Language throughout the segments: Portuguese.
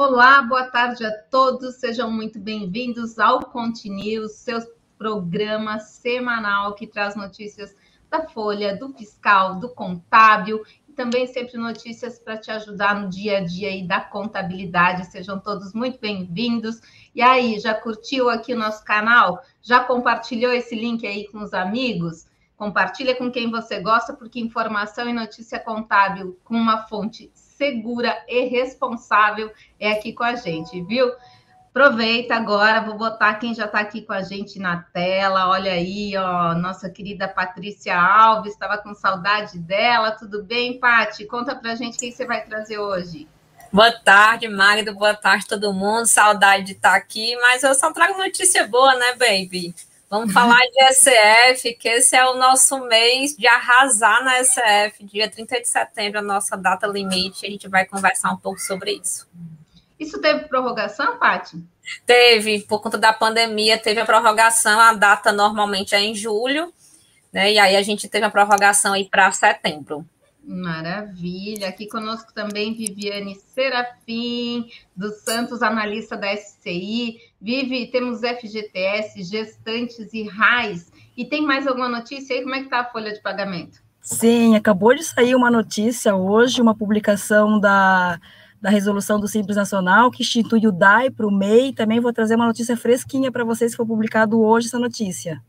Olá, boa tarde a todos, sejam muito bem-vindos ao Continuous, seu programa semanal que traz notícias da Folha, do Fiscal, do Contábil e também sempre notícias para te ajudar no dia a dia aí da contabilidade. Sejam todos muito bem-vindos. E aí, já curtiu aqui o nosso canal? Já compartilhou esse link aí com os amigos? Compartilha com quem você gosta, porque informação e notícia contábil com uma fonte segura e responsável é aqui com a gente, viu? Aproveita agora, vou botar quem já está aqui com a gente na tela. Olha aí, ó, nossa querida Patrícia Alves, estava com saudade dela. Tudo bem, Pati? Conta pra gente o que você vai trazer hoje. Boa tarde, Magda. Boa tarde, todo mundo. Saudade de estar aqui, mas eu só trago notícia boa, né, baby? Vamos falar de SF, que esse é o nosso mês de arrasar na SF, dia 30 de setembro, a nossa data limite. A gente vai conversar um pouco sobre isso. Isso teve prorrogação, Paty? Teve, por conta da pandemia, teve a prorrogação, a data normalmente é em julho, né? E aí a gente teve a prorrogação aí para setembro. Maravilha. Aqui conosco também Viviane Serafim, dos Santos, analista da SCI. Vive, temos FGTS, gestantes e RAIS. E tem mais alguma notícia aí? Como é que está a folha de pagamento? Sim, acabou de sair uma notícia hoje, uma publicação da, da resolução do Simples Nacional, que institui o DAI para o MEI. Também vou trazer uma notícia fresquinha para vocês, se for publicado hoje essa notícia.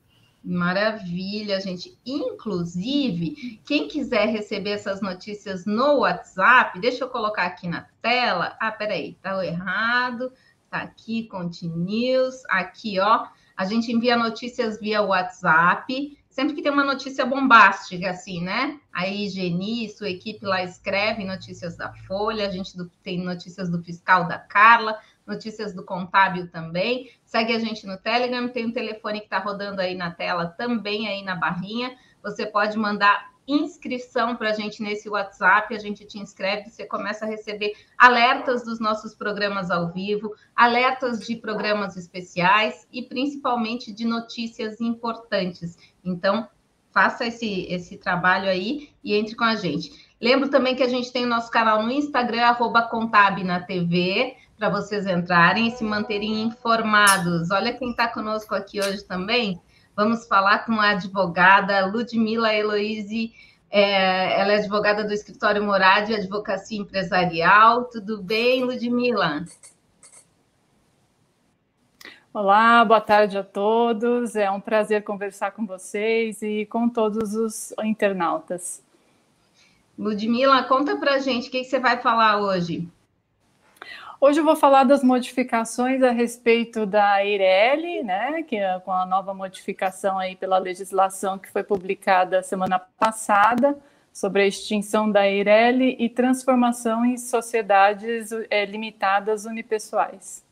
Maravilha, gente. Inclusive, quem quiser receber essas notícias no WhatsApp, deixa eu colocar aqui na tela. Ah, peraí, tá errado. Tá aqui, Continuous. Aqui, ó. A gente envia notícias via WhatsApp. Sempre que tem uma notícia bombástica, assim, né? Aí, Geni, sua equipe lá escreve notícias da Folha. A gente tem notícias do fiscal da Carla notícias do contábil também. Segue a gente no Telegram, tem um telefone que está rodando aí na tela também aí na barrinha. Você pode mandar inscrição para a gente nesse WhatsApp, a gente te inscreve, você começa a receber alertas dos nossos programas ao vivo, alertas de programas especiais e principalmente de notícias importantes. Então, faça esse, esse trabalho aí e entre com a gente. Lembro também que a gente tem o nosso canal no Instagram, arroba na TV para vocês entrarem e se manterem informados. Olha quem está conosco aqui hoje também. Vamos falar com a advogada Ludmila Eloise. É, ela é advogada do escritório Morad Advocacia Empresarial. Tudo bem, Ludmila? Olá, boa tarde a todos. É um prazer conversar com vocês e com todos os internautas. Ludmila, conta para gente o que, que você vai falar hoje. Hoje eu vou falar das modificações a respeito da EIRELI, né, que é com a nova modificação aí pela legislação que foi publicada semana passada sobre a extinção da EIRELI e transformação em sociedades é, limitadas unipessoais.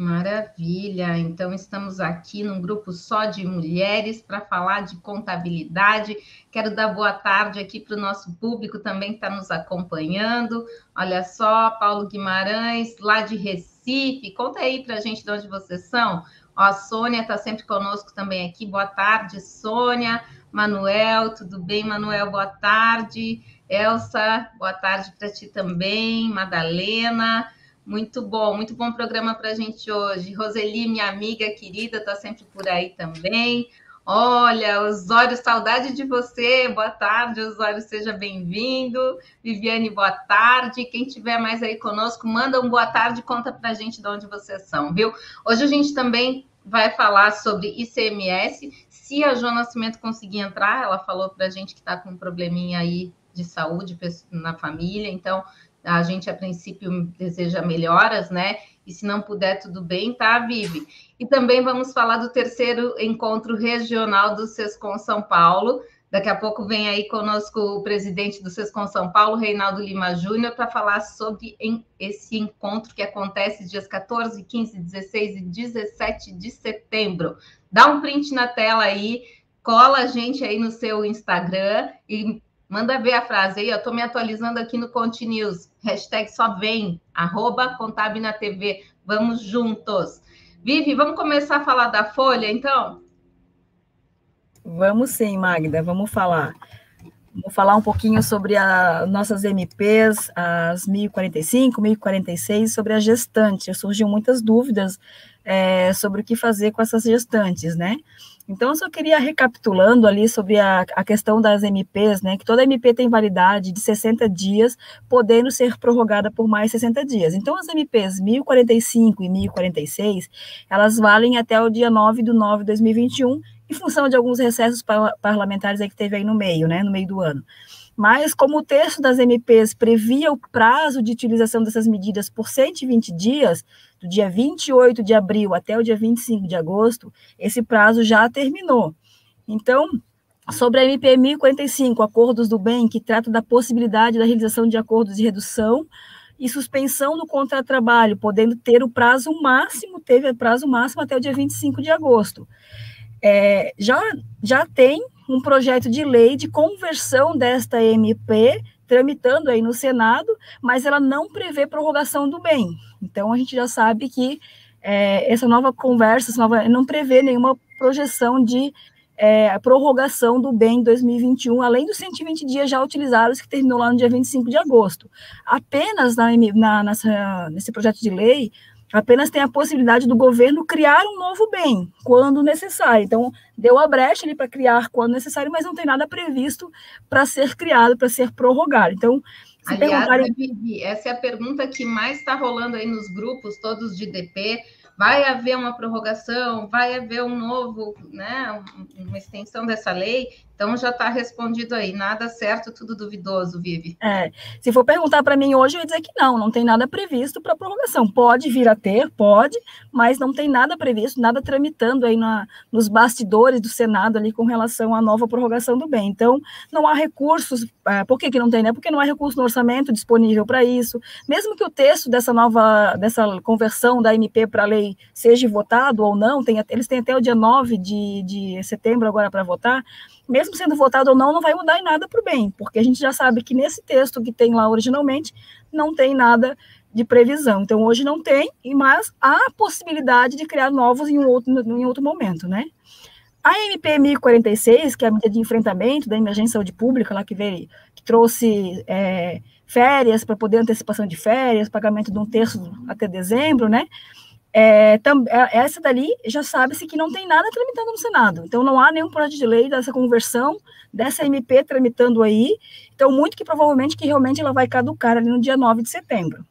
Maravilha! Então, estamos aqui num grupo só de mulheres para falar de contabilidade. Quero dar boa tarde aqui para o nosso público também que está nos acompanhando. Olha só, Paulo Guimarães, lá de Recife. Conta aí para a gente de onde vocês são. Ó, a Sônia está sempre conosco também aqui. Boa tarde, Sônia. Manuel, tudo bem, Manuel? Boa tarde. Elsa, boa tarde para ti também. Madalena. Muito bom, muito bom programa para a gente hoje. Roseli, minha amiga querida, está sempre por aí também. Olha, Osório, saudade de você. Boa tarde, Osório, seja bem-vindo. Viviane, boa tarde. Quem tiver mais aí conosco, manda um boa tarde, conta para a gente de onde vocês são, viu? Hoje a gente também vai falar sobre ICMS. Se a Jo Nascimento conseguir entrar, ela falou para a gente que está com um probleminha aí de saúde na família, então a gente, a princípio, deseja melhoras, né? E se não puder, tudo bem, tá, Vivi? E também vamos falar do terceiro encontro regional do SESCOM São Paulo. Daqui a pouco vem aí conosco o presidente do SESCOM São Paulo, Reinaldo Lima Júnior, para falar sobre esse encontro que acontece dias 14, 15, 16 e 17 de setembro. Dá um print na tela aí, cola a gente aí no seu Instagram e Manda ver a frase aí, eu estou me atualizando aqui no Conte News. Hashtag só vem, arroba TV. Vamos juntos. Vivi, vamos começar a falar da Folha, então? Vamos sim, Magda, vamos falar. Vou falar um pouquinho sobre as nossas MPs, as 1045, 1046, sobre a gestante. Surgiu muitas dúvidas é, sobre o que fazer com essas gestantes, né? Então, eu só queria recapitulando ali sobre a, a, questão das MPs, né? Que toda MP tem validade de 60 dias, podendo ser prorrogada por mais 60 dias. Então, as MPs 1045 e 1046, elas valem até o dia 9 de 9 de 2021 em função de alguns recessos parlamentares aí que teve aí no meio, né, no meio do ano. Mas, como o texto das MPs previa o prazo de utilização dessas medidas por 120 dias, do dia 28 de abril até o dia 25 de agosto, esse prazo já terminou. Então, sobre a MP 1045, Acordos do Bem, que trata da possibilidade da realização de acordos de redução e suspensão do contrato de trabalho, podendo ter o prazo máximo, teve o prazo máximo até o dia 25 de agosto é, já, já tem um projeto de lei de conversão desta MP tramitando aí no Senado, mas ela não prevê prorrogação do bem. Então a gente já sabe que é, essa nova conversa essa nova, não prevê nenhuma projeção de é, prorrogação do bem em 2021, além dos 120 dias já utilizados, que terminou lá no dia 25 de agosto. Apenas na, na, nessa, nesse projeto de lei, apenas tem a possibilidade do governo criar um novo bem quando necessário. Então, deu a brecha ali para criar quando necessário, mas não tem nada previsto para ser criado, para ser prorrogado. Então, se Aliás, perguntarem... Vivi, essa é a pergunta que mais está rolando aí nos grupos, todos de DP. Vai haver uma prorrogação? Vai haver um novo, né, uma extensão dessa lei? Então já está respondido aí, nada certo, tudo duvidoso, Vive. É, se for perguntar para mim hoje, eu ia dizer que não, não tem nada previsto para prorrogação. Pode vir a ter, pode, mas não tem nada previsto, nada tramitando aí na, nos bastidores do Senado ali com relação à nova prorrogação do bem. Então, não há recursos, é, por que, que não tem, né? Porque não há recurso no orçamento disponível para isso. Mesmo que o texto dessa nova, dessa conversão da MP para lei seja votado ou não, tem, eles têm até o dia 9 de, de setembro agora para votar, mesmo sendo votado ou não, não vai mudar em nada para o bem, porque a gente já sabe que nesse texto que tem lá originalmente, não tem nada de previsão. Então, hoje não tem, mas há possibilidade de criar novos em, um outro, em outro momento, né? A MP 1046, que é a medida de enfrentamento da emergência de saúde pública, lá que veio, que trouxe é, férias para poder antecipação de férias, pagamento de um terço até dezembro, né? É, tam, é, essa dali já sabe-se que não tem nada tramitando no Senado. Então, não há nenhum projeto de lei dessa conversão, dessa MP tramitando aí. Então, muito que provavelmente que realmente ela vai caducar ali no dia 9 de setembro.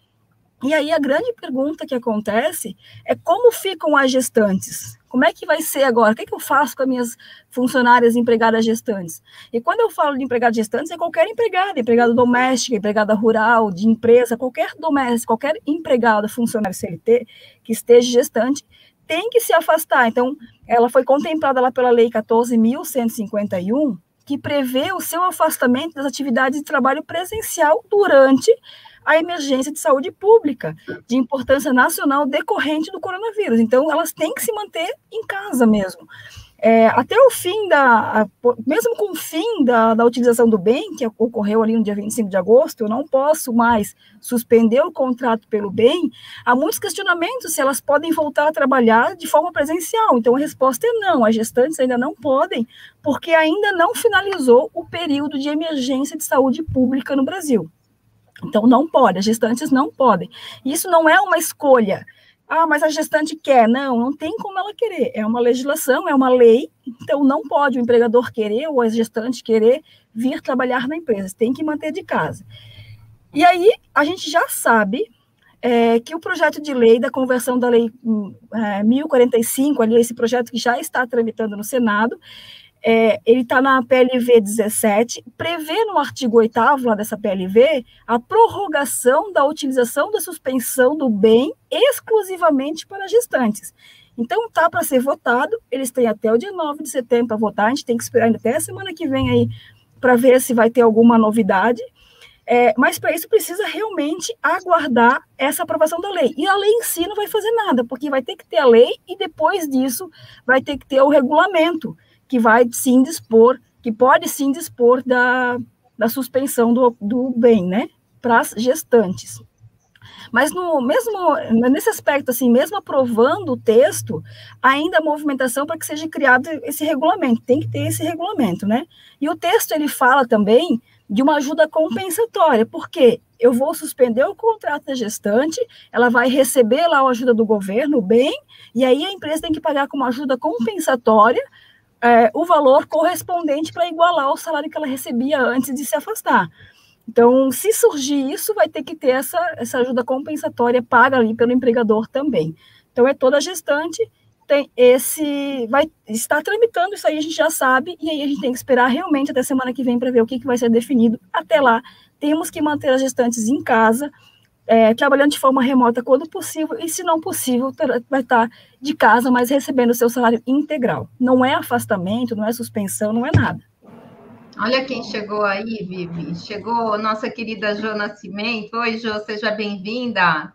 E aí a grande pergunta que acontece é como ficam as gestantes? Como é que vai ser agora? O que, é que eu faço com as minhas funcionárias empregadas gestantes? E quando eu falo de empregada gestantes, é qualquer empregada, empregada doméstica, empregada rural, de empresa, qualquer doméstica, qualquer empregada, funcionário CLT que esteja gestante, tem que se afastar. Então, ela foi contemplada lá pela Lei 14.151, que prevê o seu afastamento das atividades de trabalho presencial durante a emergência de saúde pública de importância nacional decorrente do coronavírus. Então, elas têm que se manter em casa mesmo. É, até o fim da, mesmo com o fim da, da utilização do bem, que ocorreu ali no dia 25 de agosto, eu não posso mais suspender o contrato pelo bem, há muitos questionamentos se elas podem voltar a trabalhar de forma presencial. Então, a resposta é não, as gestantes ainda não podem, porque ainda não finalizou o período de emergência de saúde pública no Brasil. Então, não pode, as gestantes não podem. Isso não é uma escolha. Ah, mas a gestante quer. Não, não tem como ela querer. É uma legislação, é uma lei, então não pode o empregador querer ou a gestante querer vir trabalhar na empresa, tem que manter de casa. E aí, a gente já sabe é, que o projeto de lei da conversão da lei é, 1045, ali, esse projeto que já está tramitando no Senado, é, ele está na PLV 17, prevê no artigo 8 lá dessa PLV a prorrogação da utilização da suspensão do bem exclusivamente para gestantes. Então, está para ser votado, eles têm até o dia 9 de setembro para votar, a gente tem que esperar até a semana que vem aí para ver se vai ter alguma novidade. É, mas para isso precisa realmente aguardar essa aprovação da lei. E a lei em si não vai fazer nada, porque vai ter que ter a lei e depois disso vai ter que ter o regulamento que vai sim dispor, que pode sim dispor da, da suspensão do, do bem, né, para as gestantes. Mas no mesmo nesse aspecto, assim, mesmo aprovando o texto, ainda há movimentação para que seja criado esse regulamento. Tem que ter esse regulamento, né? E o texto ele fala também de uma ajuda compensatória, porque eu vou suspender o contrato da gestante, ela vai receber lá a ajuda do governo, bem, e aí a empresa tem que pagar como ajuda compensatória é, o valor correspondente para igualar ao salário que ela recebia antes de se afastar. Então, se surgir isso, vai ter que ter essa, essa ajuda compensatória paga ali pelo empregador também. Então, é toda gestante tem esse vai estar tramitando isso aí a gente já sabe e aí a gente tem que esperar realmente até semana que vem para ver o que, que vai ser definido até lá temos que manter as gestantes em casa é, trabalhando de forma remota quando possível e se não possível vai estar de casa mas recebendo o seu salário integral não é afastamento não é suspensão não é nada Olha quem chegou aí, Vivi. Chegou nossa querida Jo Nascimento. Oi, Jo, seja bem-vinda.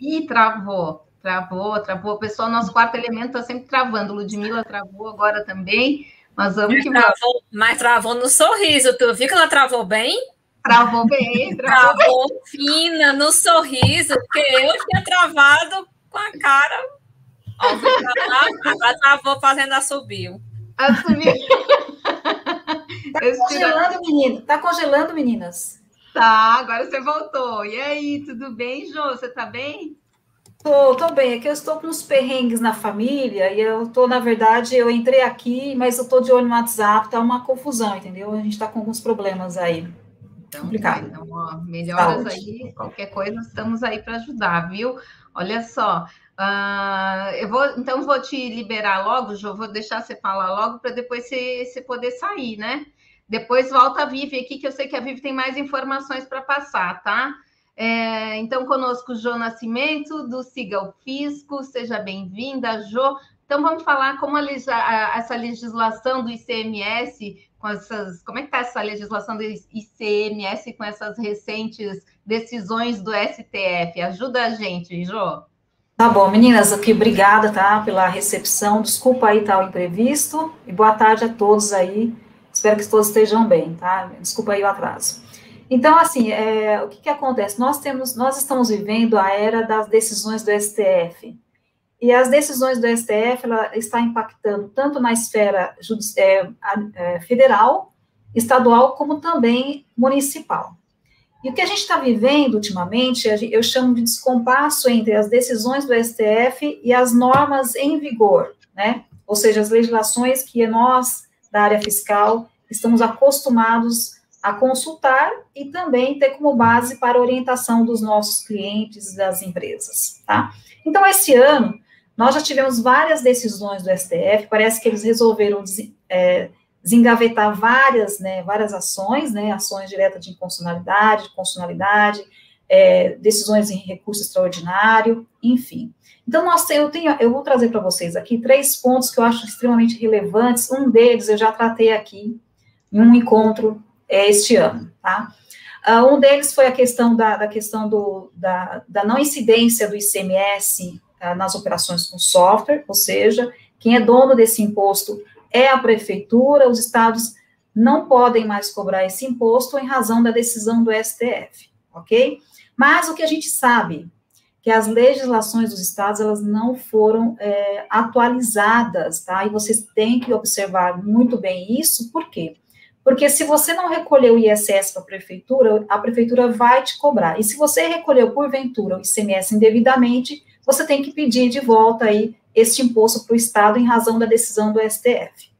Ih, travou. Travou, travou. O pessoal, nosso quarto elemento está sempre travando. Ludmilla travou agora também. Mas vamos mas que travou, Mas travou no sorriso. Tu viu que ela travou bem? Travou bem, travou, travou bem. fina no sorriso, porque eu tinha travado com a cara. Agora travou fazendo a subiu. Assumiu. Tá congelando, menino. Tá congelando, meninas. Tá, agora você voltou. E aí, tudo bem, Jô? Você tá bem? Tô, tô bem, é que eu estou com uns perrengues na família e eu tô, na verdade, eu entrei aqui, mas eu tô de olho no WhatsApp, tá uma confusão, entendeu? A gente tá com alguns problemas aí. Então, Complicado. Então, ó, melhoras Saúde. aí, qualquer coisa, estamos aí para ajudar, viu? Olha só, uh, eu vou, então vou te liberar logo, Jô, vou deixar você falar logo para depois você, você poder sair, né? Depois volta a Vivi aqui, que eu sei que a Vivi tem mais informações para passar, tá? É, então, conosco Jô Nascimento, do Siga o Fisco, seja bem-vinda, Jô. Então, vamos falar como a, essa legislação do ICMS, com essas, como é que está essa legislação do ICMS com essas recentes decisões do STF? Ajuda a gente, Jô. Tá bom, meninas, aqui, obrigada, tá, pela recepção, desculpa aí tal tá, imprevisto, e boa tarde a todos aí, espero que todos estejam bem, tá, desculpa aí o atraso. Então, assim, é, o que, que acontece? Nós temos, nós estamos vivendo a era das decisões do STF. E as decisões do STF ela está impactando tanto na esfera é, é, federal, estadual, como também municipal. E o que a gente está vivendo ultimamente, eu chamo de descompasso entre as decisões do STF e as normas em vigor, né? Ou seja, as legislações que nós, da área fiscal, estamos acostumados a consultar e também ter como base para orientação dos nossos clientes das empresas, tá? Então, esse ano, nós já tivemos várias decisões do STF, parece que eles resolveram é, desengavetar várias, né, várias ações, né, ações diretas de inconstitucionalidade, de constitucionalidade, é, decisões em recurso extraordinário, enfim. Então, eu, tenho, eu vou trazer para vocês aqui três pontos que eu acho extremamente relevantes. Um deles eu já tratei aqui em um encontro é, este ano, tá? Uh, um deles foi a questão da, da questão do, da, da, não incidência do ICMS uh, nas operações com software, ou seja, quem é dono desse imposto é a prefeitura, os estados não podem mais cobrar esse imposto em razão da decisão do STF, ok? Mas o que a gente sabe que as legislações dos estados elas não foram é, atualizadas, tá? E vocês têm que observar muito bem isso, por quê? Porque se você não recolheu o ISS para a prefeitura, a prefeitura vai te cobrar. E se você recolheu, porventura, o ICMS indevidamente, você tem que pedir de volta aí este imposto para o Estado em razão da decisão do STF.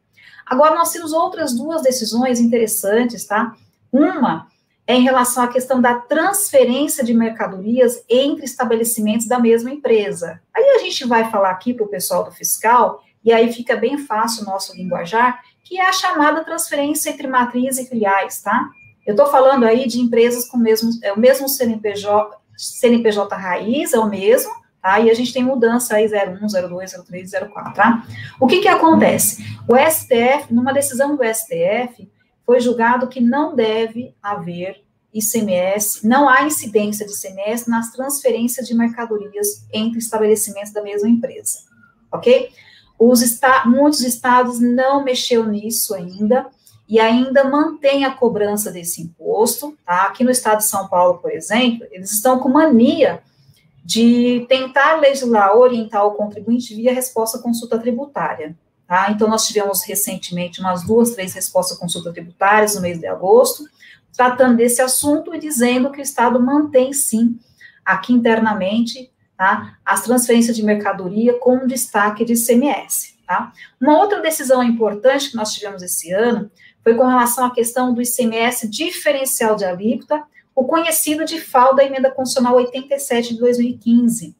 Agora, nós temos outras duas decisões interessantes, tá? Uma é em relação à questão da transferência de mercadorias entre estabelecimentos da mesma empresa. Aí a gente vai falar aqui para o pessoal do fiscal, e aí fica bem fácil o nosso linguajar, que é a chamada transferência entre matriz e filiais, tá? Eu estou falando aí de empresas com mesmo, é o mesmo CNPJ, CNPJ raiz, é o mesmo, tá? E a gente tem mudança aí 01, 02, 03, 04, tá? O que que acontece? O STF, numa decisão do STF, foi julgado que não deve haver ICMS, não há incidência de ICMS nas transferências de mercadorias entre estabelecimentos da mesma empresa, ok? Os muitos estados não mexeu nisso ainda, e ainda mantém a cobrança desse imposto, tá? Aqui no estado de São Paulo, por exemplo, eles estão com mania de tentar legislar, orientar o contribuinte via resposta à consulta tributária. Tá? Então, nós tivemos recentemente umas duas, três respostas à consulta tributárias no mês de agosto, tratando desse assunto e dizendo que o Estado mantém, sim, aqui internamente, tá, as transferências de mercadoria com destaque de ICMS. Tá? Uma outra decisão importante que nós tivemos esse ano foi com relação à questão do ICMS diferencial de alíquota, o conhecido de FAO da Emenda Constitucional 87 de 2015.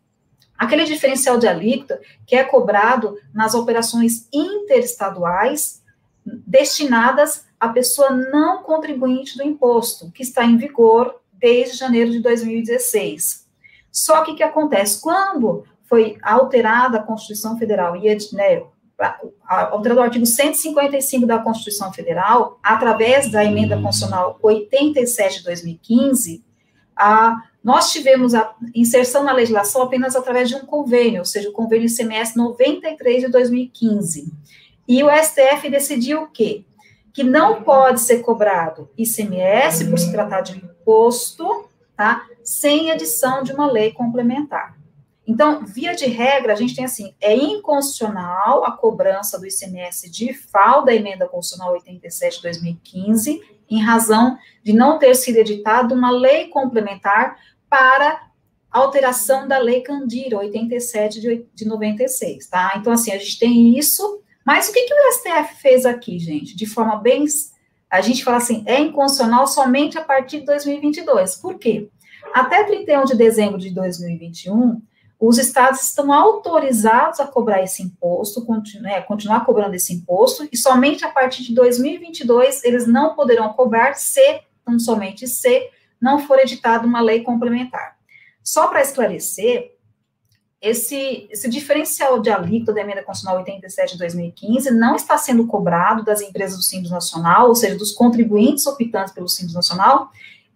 Aquele diferencial de alíquota que é cobrado nas operações interestaduais destinadas à pessoa não contribuinte do imposto, que está em vigor desde janeiro de 2016. Só que o que acontece? Quando foi alterada a Constituição Federal e né, alterado o artigo 155 da Constituição Federal, através da emenda constitucional 87 de 2015, a, nós tivemos a inserção na legislação apenas através de um convênio, ou seja, o convênio ICMS 93 de 2015. E o STF decidiu o quê? Que não pode ser cobrado ICMS por se tratar de um imposto, tá? Sem edição de uma lei complementar. Então, via de regra, a gente tem assim, é inconstitucional a cobrança do ICMS de FAO da emenda constitucional 87 de 2015, em razão de não ter sido editada uma lei complementar para alteração da lei Candira 87 de, de 96, tá? Então, assim, a gente tem isso, mas o que, que o STF fez aqui, gente? De forma bem, a gente fala assim, é inconstitucional somente a partir de 2022. Por quê? Até 31 de dezembro de 2021, os estados estão autorizados a cobrar esse imposto, né, continuar cobrando esse imposto, e somente a partir de 2022 eles não poderão cobrar se, não somente se, não for editada uma lei complementar. Só para esclarecer, esse, esse diferencial de alíquota da emenda constitucional 87 de 2015 não está sendo cobrado das empresas do Simples Nacional, ou seja, dos contribuintes optantes pelo Simples Nacional,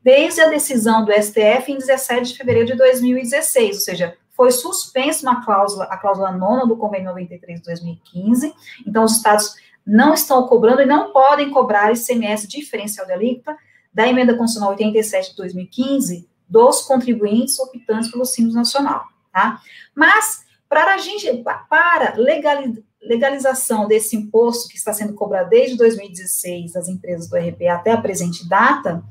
desde a decisão do STF em 17 de fevereiro de 2016, ou seja, foi suspenso uma cláusula, a cláusula nona do convênio 93 de 2015, então os estados não estão cobrando e não podem cobrar ICMS diferencial de alíquota da emenda constitucional 87 de 2015 dos contribuintes optantes pelo Simples Nacional, tá? Mas, para a gente, para legalização desse imposto que está sendo cobrado desde 2016 das empresas do RP até a presente data,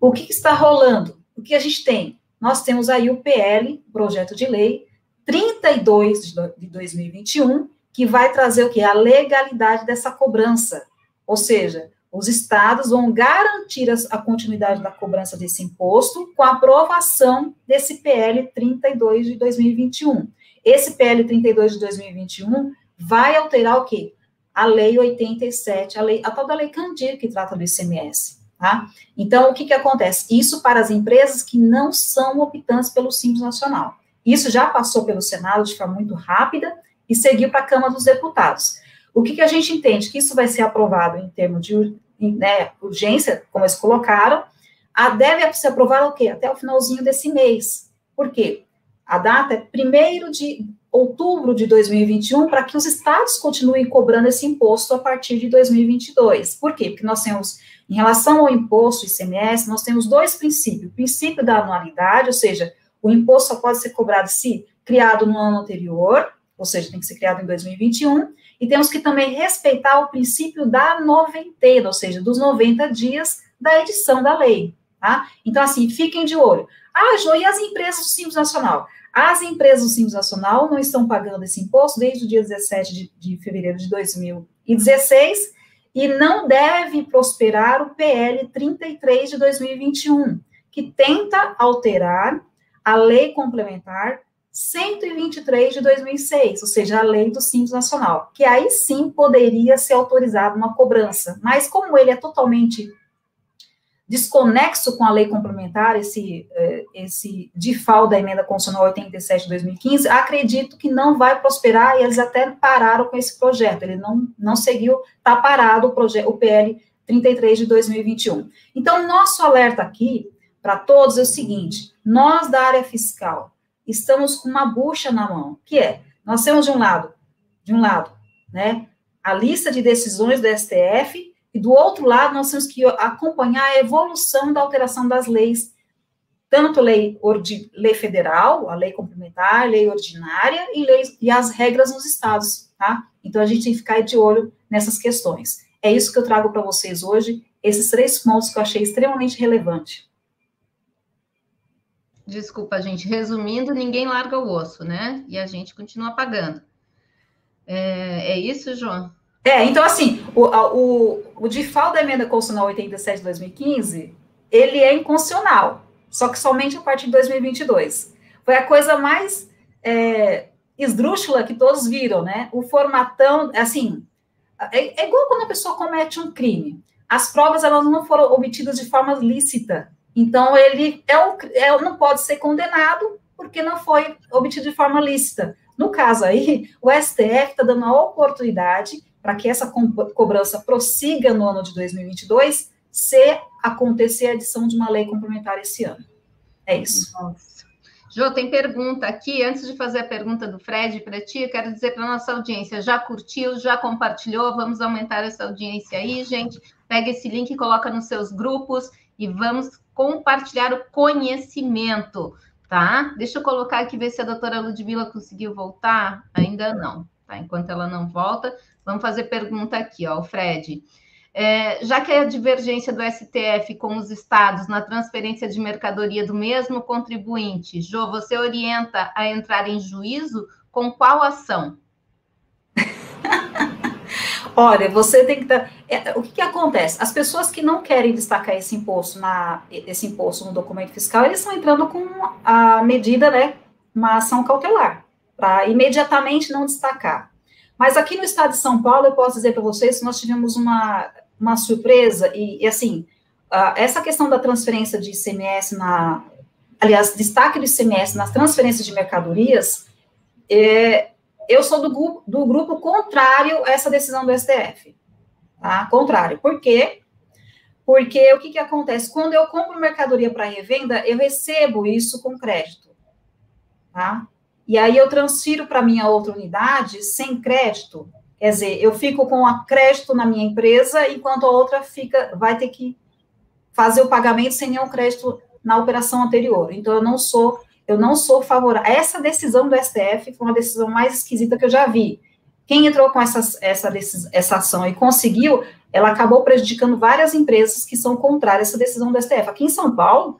o que, que está rolando? O que a gente tem? Nós temos aí o PL, projeto de lei 32 de 2021, que vai trazer o que? A legalidade dessa cobrança. Ou seja, os estados vão garantir a continuidade da cobrança desse imposto com a aprovação desse PL 32 de 2021. Esse PL 32 de 2021 vai alterar o quê? A lei 87, a, lei, a tal da lei Candir, que trata do ICMS. Tá? Então, o que, que acontece? Isso para as empresas que não são optantes pelo Simples Nacional. Isso já passou pelo Senado de forma muito rápida e seguiu para a Câmara dos Deputados. O que, que a gente entende? Que isso vai ser aprovado em termos de né, urgência, como eles colocaram, a deve ser aprovado o quê? Até o finalzinho desse mês. Por quê? A data é 1 de outubro de 2021 para que os estados continuem cobrando esse imposto a partir de 2022. Por quê? Porque nós temos em relação ao imposto ICMS, nós temos dois princípios. O princípio da anualidade, ou seja, o imposto só pode ser cobrado se criado no ano anterior, ou seja, tem que ser criado em 2021, e temos que também respeitar o princípio da noventena, ou seja, dos 90 dias da edição da lei, tá? Então, assim, fiquem de olho. Ah, Jô, e as empresas do Simples Nacional? As empresas do Simples Nacional não estão pagando esse imposto desde o dia 17 de, de fevereiro de 2016, e não deve prosperar o PL 33 de 2021, que tenta alterar a lei complementar 123 de 2006, ou seja, a lei do Simples Nacional, que aí sim poderia ser autorizada uma cobrança, mas como ele é totalmente desconexo com a lei complementar, esse, é, esse DIFAL da emenda constitucional 87 de 2015, acredito que não vai prosperar e eles até pararam com esse projeto, ele não, não seguiu, está parado o, projeto, o PL 33 de 2021. Então, nosso alerta aqui para todos é o seguinte, nós da área fiscal estamos com uma bucha na mão, que é, nós temos de um lado, de um lado, né, a lista de decisões do STF E do outro lado, nós temos que acompanhar a evolução da alteração das leis, tanto lei, lei federal, a lei complementar, lei ordinária e, lei, e as regras nos estados, tá? Então, a gente tem que ficar de olho nessas questões. É isso que eu trago para vocês hoje, esses três pontos que eu achei extremamente relevante. Desculpa, gente. Resumindo, ninguém larga o osso, né? E a gente continua pagando. É, é isso, João? É, então, assim, o, o, o default da emenda constitucional 87 de 2015, ele é inconstitucional, só que somente a partir de 2022. Foi a coisa mais é, esdrúxula que todos viram, né? O formatão, assim, é, é, igual quando a pessoa comete um crime. As provas, elas não foram obtidas de forma lícita. Então, ele é, um, é não pode ser condenado porque não foi obtido de forma lícita. No caso aí, o STF está dando a oportunidade para que essa co cobrança prossiga no ano de 2022, se acontecer a edição de uma lei complementar esse ano. É isso. Nossa. Jô, tem pergunta aqui. Antes de fazer a pergunta do Fred para ti, eu quero dizer para a nossa audiência: já curtiu, já compartilhou? Vamos aumentar essa audiência aí, gente. Pega esse link e coloca nos seus grupos e vamos compartilhar o conhecimento, tá? Deixa eu colocar aqui, ver se a doutora Ludmila conseguiu voltar. Ainda não, tá? Enquanto ela não volta, vamos fazer pergunta aqui, ó, o Fred. É, já que a divergência do STF com os estados na transferência de mercadoria do mesmo contribuinte, Jô, você orienta a entrar em juízo com qual ação? Olha, você tem que dar. É, o que, que, acontece? As pessoas que não querem destacar esse imposto na esse imposto no documento fiscal, eles estão entrando com a medida, né? Uma ação cautelar para imediatamente não destacar. Mas aqui no estado de São Paulo, eu posso dizer para vocês que nós tivemos uma, uma surpresa e, e assim, uh, essa questão da transferência de ICMS na, aliás, destaque do ICMS nas transferências de mercadorias, é, eu sou do, do grupo contrário a essa decisão do STF. Tá? Contrário. Por quê? Porque o que, que acontece? Quando eu compro mercadoria para revenda, eu recebo isso com crédito. Tá? E aí eu transfiro para minha outra unidade sem crédito. Quer dizer, eu fico com a crédito na minha empresa, enquanto a outra fica, vai ter que fazer o pagamento sem nenhum crédito na operação anterior. Então, eu não sou eu não sou favorável. Essa decisão do STF foi uma decisão mais esquisita que eu já vi. Quem entrou com essa, essa, essa ação e conseguiu, ela acabou prejudicando várias empresas que são contrárias a essa decisão do STF. Aqui em São Paulo,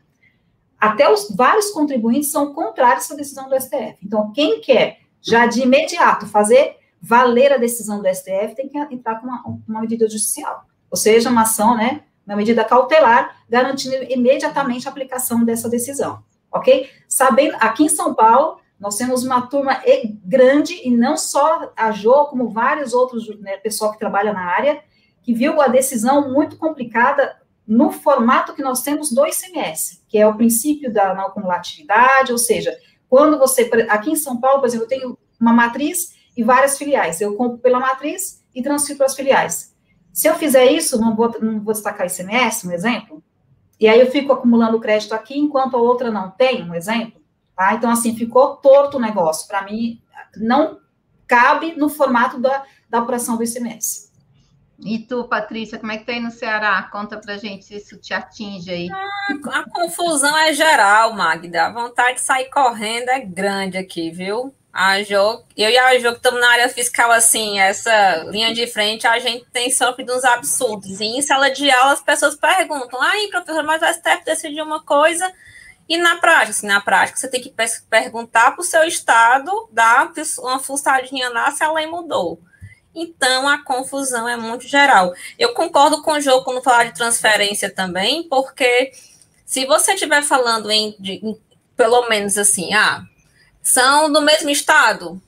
até os vários contribuintes são contrários essa decisão do STF. Então, quem quer já de imediato fazer valer a decisão do STF tem que entrar com uma, uma medida judicial, ou seja, uma ação, né, uma medida cautelar, garantindo imediatamente a aplicação dessa decisão ok? Sabendo, aqui em São Paulo, nós temos uma turma grande, e não só a Jo, como vários outros, né, pessoal que trabalha na área, que viu a decisão muito complicada no formato que nós temos do ICMS, que é o princípio da não acumulatividade, ou seja, quando você, aqui em São Paulo, por exemplo, eu tenho uma matriz e várias filiais, eu compro pela matriz e transfiro para as filiais. Se eu fizer isso, não vou, não vou destacar ICMS, um exemplo, e aí eu fico acumulando crédito aqui, enquanto a outra não tem, um exemplo. Tá? Então, assim, ficou torto o negócio. Para mim, não cabe no formato da, da operação do ICMS. E tu, Patrícia, como é que tá aí no Ceará? Conta pra gente se isso te atinge aí. Ah, a confusão é geral, Magda. A vontade de sair correndo é grande aqui, viu? A Jo, eu e a Jo que estamos na área fiscal, assim, essa linha de frente, a gente tem sofrido uns absurdos. E em sala de aula as pessoas perguntam, aí, professor, mas o STF decidiu uma coisa, e na prática, assim, na prática, você tem que perguntar para o seu estado, dar uma fuçadinha lá se a lei mudou. Então, a confusão é muito geral. Eu concordo com o Jô quando falar de transferência também, porque se você estiver falando em, de, em, pelo menos assim, ah, são do mesmo estado.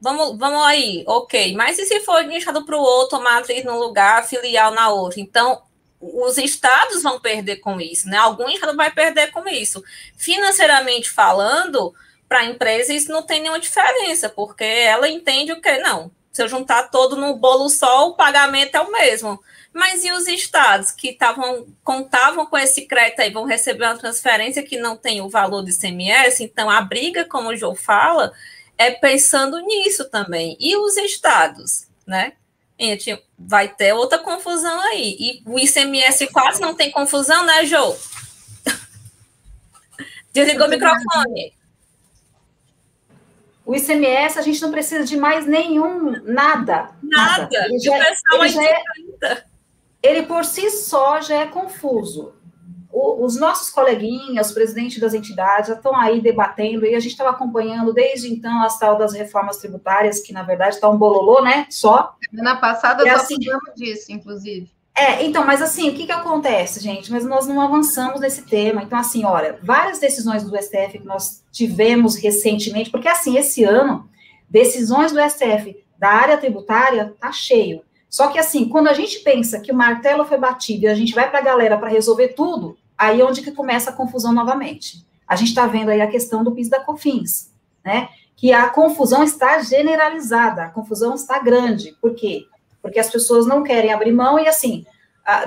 Vamos, vamos aí, ok. Mas e se for de um estado para o outro, matriz num lugar, filial na outra? Então, os estados vão perder com isso, né? Algum estado vai perder com isso. Financeiramente falando, para a empresa isso não tem nenhuma diferença, porque ela entende o que? Não, se eu juntar todo no bolo só, o pagamento é o mesmo. Mas e os estados que tavam, contavam com esse crédito aí, vão receber uma transferência que não tem o valor do ICMS? Então, a briga, como o João fala, é pensando nisso também. E os estados, né? gente, vai ter outra confusão aí. E o ICMS quase não tem confusão, né, Jô? Desligou o microfone. O ICMS, a gente não precisa de mais nenhum, nada. Nada. nada. Ele, já, ele, já é, ele por si só já é confuso os nossos coleguinhas, os presidentes das entidades, já estão aí debatendo, e a gente estava acompanhando desde então as tal das reformas tributárias, que na verdade está um bololô, né? Só. Semana passada nós assim, falamos disso, inclusive. É, então, mas assim, o que, que acontece, gente? Mas nós não avançamos nesse tema. Então, assim, olha, várias decisões do STF que nós tivemos recentemente, porque assim, esse ano, decisões do STF da área tributária tá cheio. Só que assim, quando a gente pensa que o martelo foi batido e a gente vai para a galera para resolver tudo, aí é onde que começa a confusão novamente. A gente está vendo aí a questão do PIS da COFINS, né? Que a confusão está generalizada, a confusão está grande. Por quê? Porque as pessoas não querem abrir mão e assim,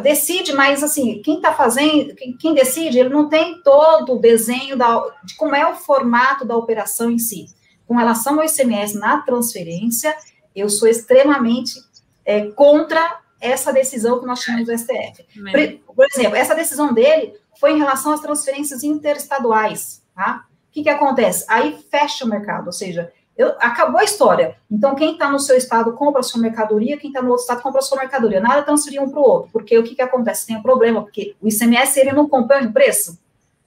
decide, mas assim, quem está fazendo, quem, decide, ele não tem todo o desenho da, de como é o formato da operação em si. Com relação ao ICMS na transferência, eu sou extremamente é, contra essa decisão que nós tínhamos do STF. Por, por, exemplo, essa decisão dele foi em relação às transferências interestaduais, tá? O que, que acontece? Aí fecha o mercado, ou seja, eu, acabou a história. Então, quem está no seu estado compra a sua mercadoria, quem está no outro estado compra a sua mercadoria. Nada transferir um para o outro, porque o que, que acontece? Tem um problema, porque o ICMS ele não compõe o preço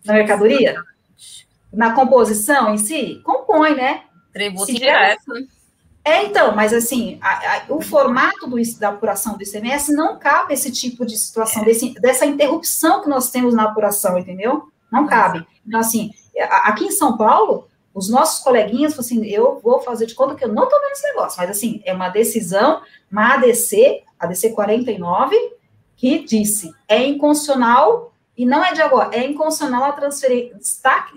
da mercadoria, na composição em si, compõe, né? Tributo direto. É, então, mas assim, a, a, o formato do, da apuração do ICMS não cabe esse tipo de situação, desse, dessa interrupção que nós temos na apuração, entendeu? Não cabe. Então, assim, aqui em São Paulo, os nossos coleguinhas falaram assim, eu vou fazer de conta que eu não estou vendo esse negócio, mas assim, é uma decisão, uma ADC, ADC 49, que disse, é inconstitucional, e não é de agora, é inconstitucional a transferência,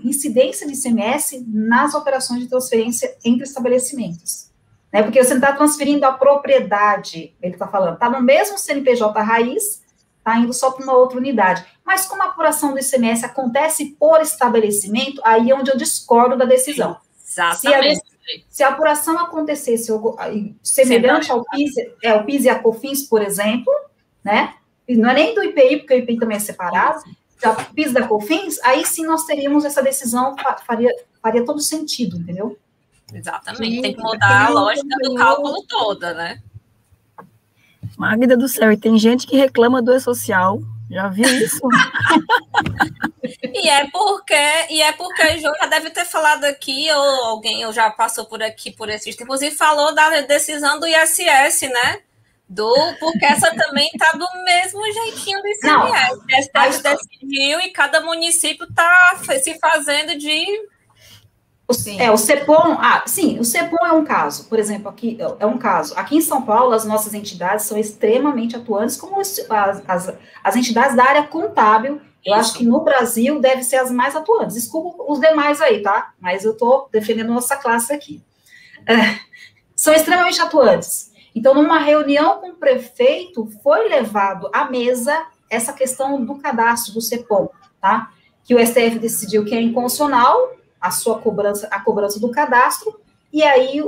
incidência de ICMS nas operações de transferência entre estabelecimentos né? Porque você não está transferindo a propriedade, ele está falando, está no mesmo CNPJ raiz, está indo só para uma outra unidade. Mas como a apuração do ICMS acontece por estabelecimento, aí é onde eu discordo da decisão. Exatamente. Se a, se a apuração acontecesse semelhante ao PIS, é, o PIS e a COFINS, por exemplo, né? Não é nem do IPI, porque o IPI também é separado, da PIS da COFINS, aí sim nós teríamos essa decisão, faria, faria todo sentido, entendeu? Exatamente, tem que mudar a lógica do cálculo toda, né? Magda do céu, e tem gente que reclama do E-Social, já viu isso? e é porque, e é porque o João já deve ter falado aqui, ou alguém ou já passou por aqui por esses tempos, e falou da decisão do ISS, né? Do, porque essa também está do mesmo jeitinho do ICMS. O STF decidiu e cada município está se fazendo de o, é, o CEPOM, ah, sim, o CEPOM é um caso, por exemplo, aqui é, é um caso. Aqui em São Paulo, as nossas entidades são extremamente atuantes, como as, as, as entidades da área contábil, eu acho que no Brasil deve ser as mais atuantes. Desculpa os demais aí, tá? Mas eu estou defendendo nossa classe aqui. É, são extremamente atuantes. Então, numa reunião com o prefeito, foi levado à mesa essa questão do cadastro do CEPOM, tá? Que o STF decidiu que é inconstitucional, a sua cobrança, a cobrança do cadastro, e aí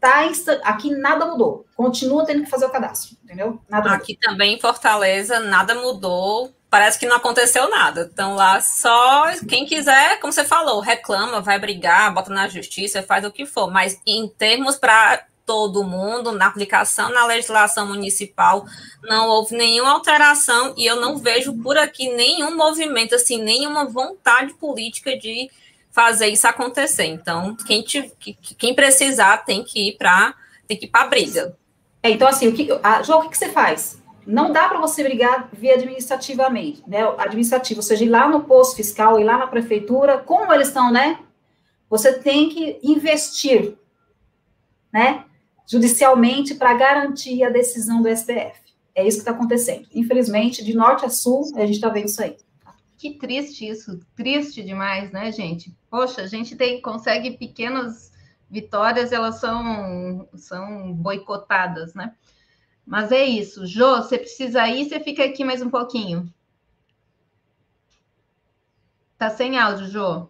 tá aqui nada mudou. Continua tendo que fazer o cadastro, entendeu? Nada aqui mudou. também em Fortaleza nada mudou. Parece que não aconteceu nada. Então lá só quem quiser, como você falou, reclama, vai brigar, bota na justiça, faz o que for. Mas em termos para todo mundo, na aplicação na legislação municipal, não houve nenhuma alteração e eu não vejo por aqui nenhum movimento, assim, nenhuma vontade política de fazer isso acontecer. Então, quem, te, quem precisar tem que ir para tem que ir para briga. É, então, assim, o que, a, João, o que, que você faz? Não dá para você brigar via administrativamente, né? Administrativo, ou seja, ir lá no posto fiscal, ir lá na prefeitura, como eles estão, né? Você tem que investir, né? Judicialmente para garantir a decisão do STF. É isso que está acontecendo. Infelizmente, de norte a sul, a gente está vendo isso aí. Que triste isso, triste demais, né, gente? Poxa, a gente tem, consegue pequenas vitórias, elas são, são boicotadas, né? Mas é isso. Jô, você precisa ir, você fica aqui mais um pouquinho. Tá sem áudio, Jô.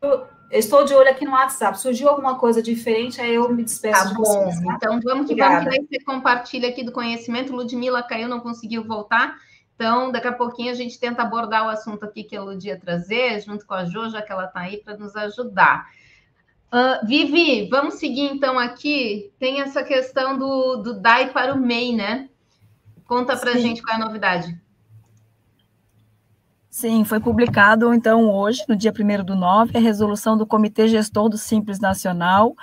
Eu estou de olho aqui no WhatsApp. Surgiu alguma coisa diferente, aí eu me despeço tá de bom. vocês. Tá? Então vamos que Obrigada. vamos, que você compartilha aqui do conhecimento. Ludmila caiu, não conseguiu voltar. Então, daqui a pouquinho a gente tenta abordar o assunto aqui que a Lud ia trazer, junto com a Jo, já que ela está aí para nos ajudar. Uh, Vivi, vamos seguir então aqui. Tem essa questão do, do DAI para o MEI, né? Conta para a gente qual é a novidade. Sim, foi publicado, então, hoje, no dia 1 do 9, a resolução do Comitê Gestor do Simples Nacional,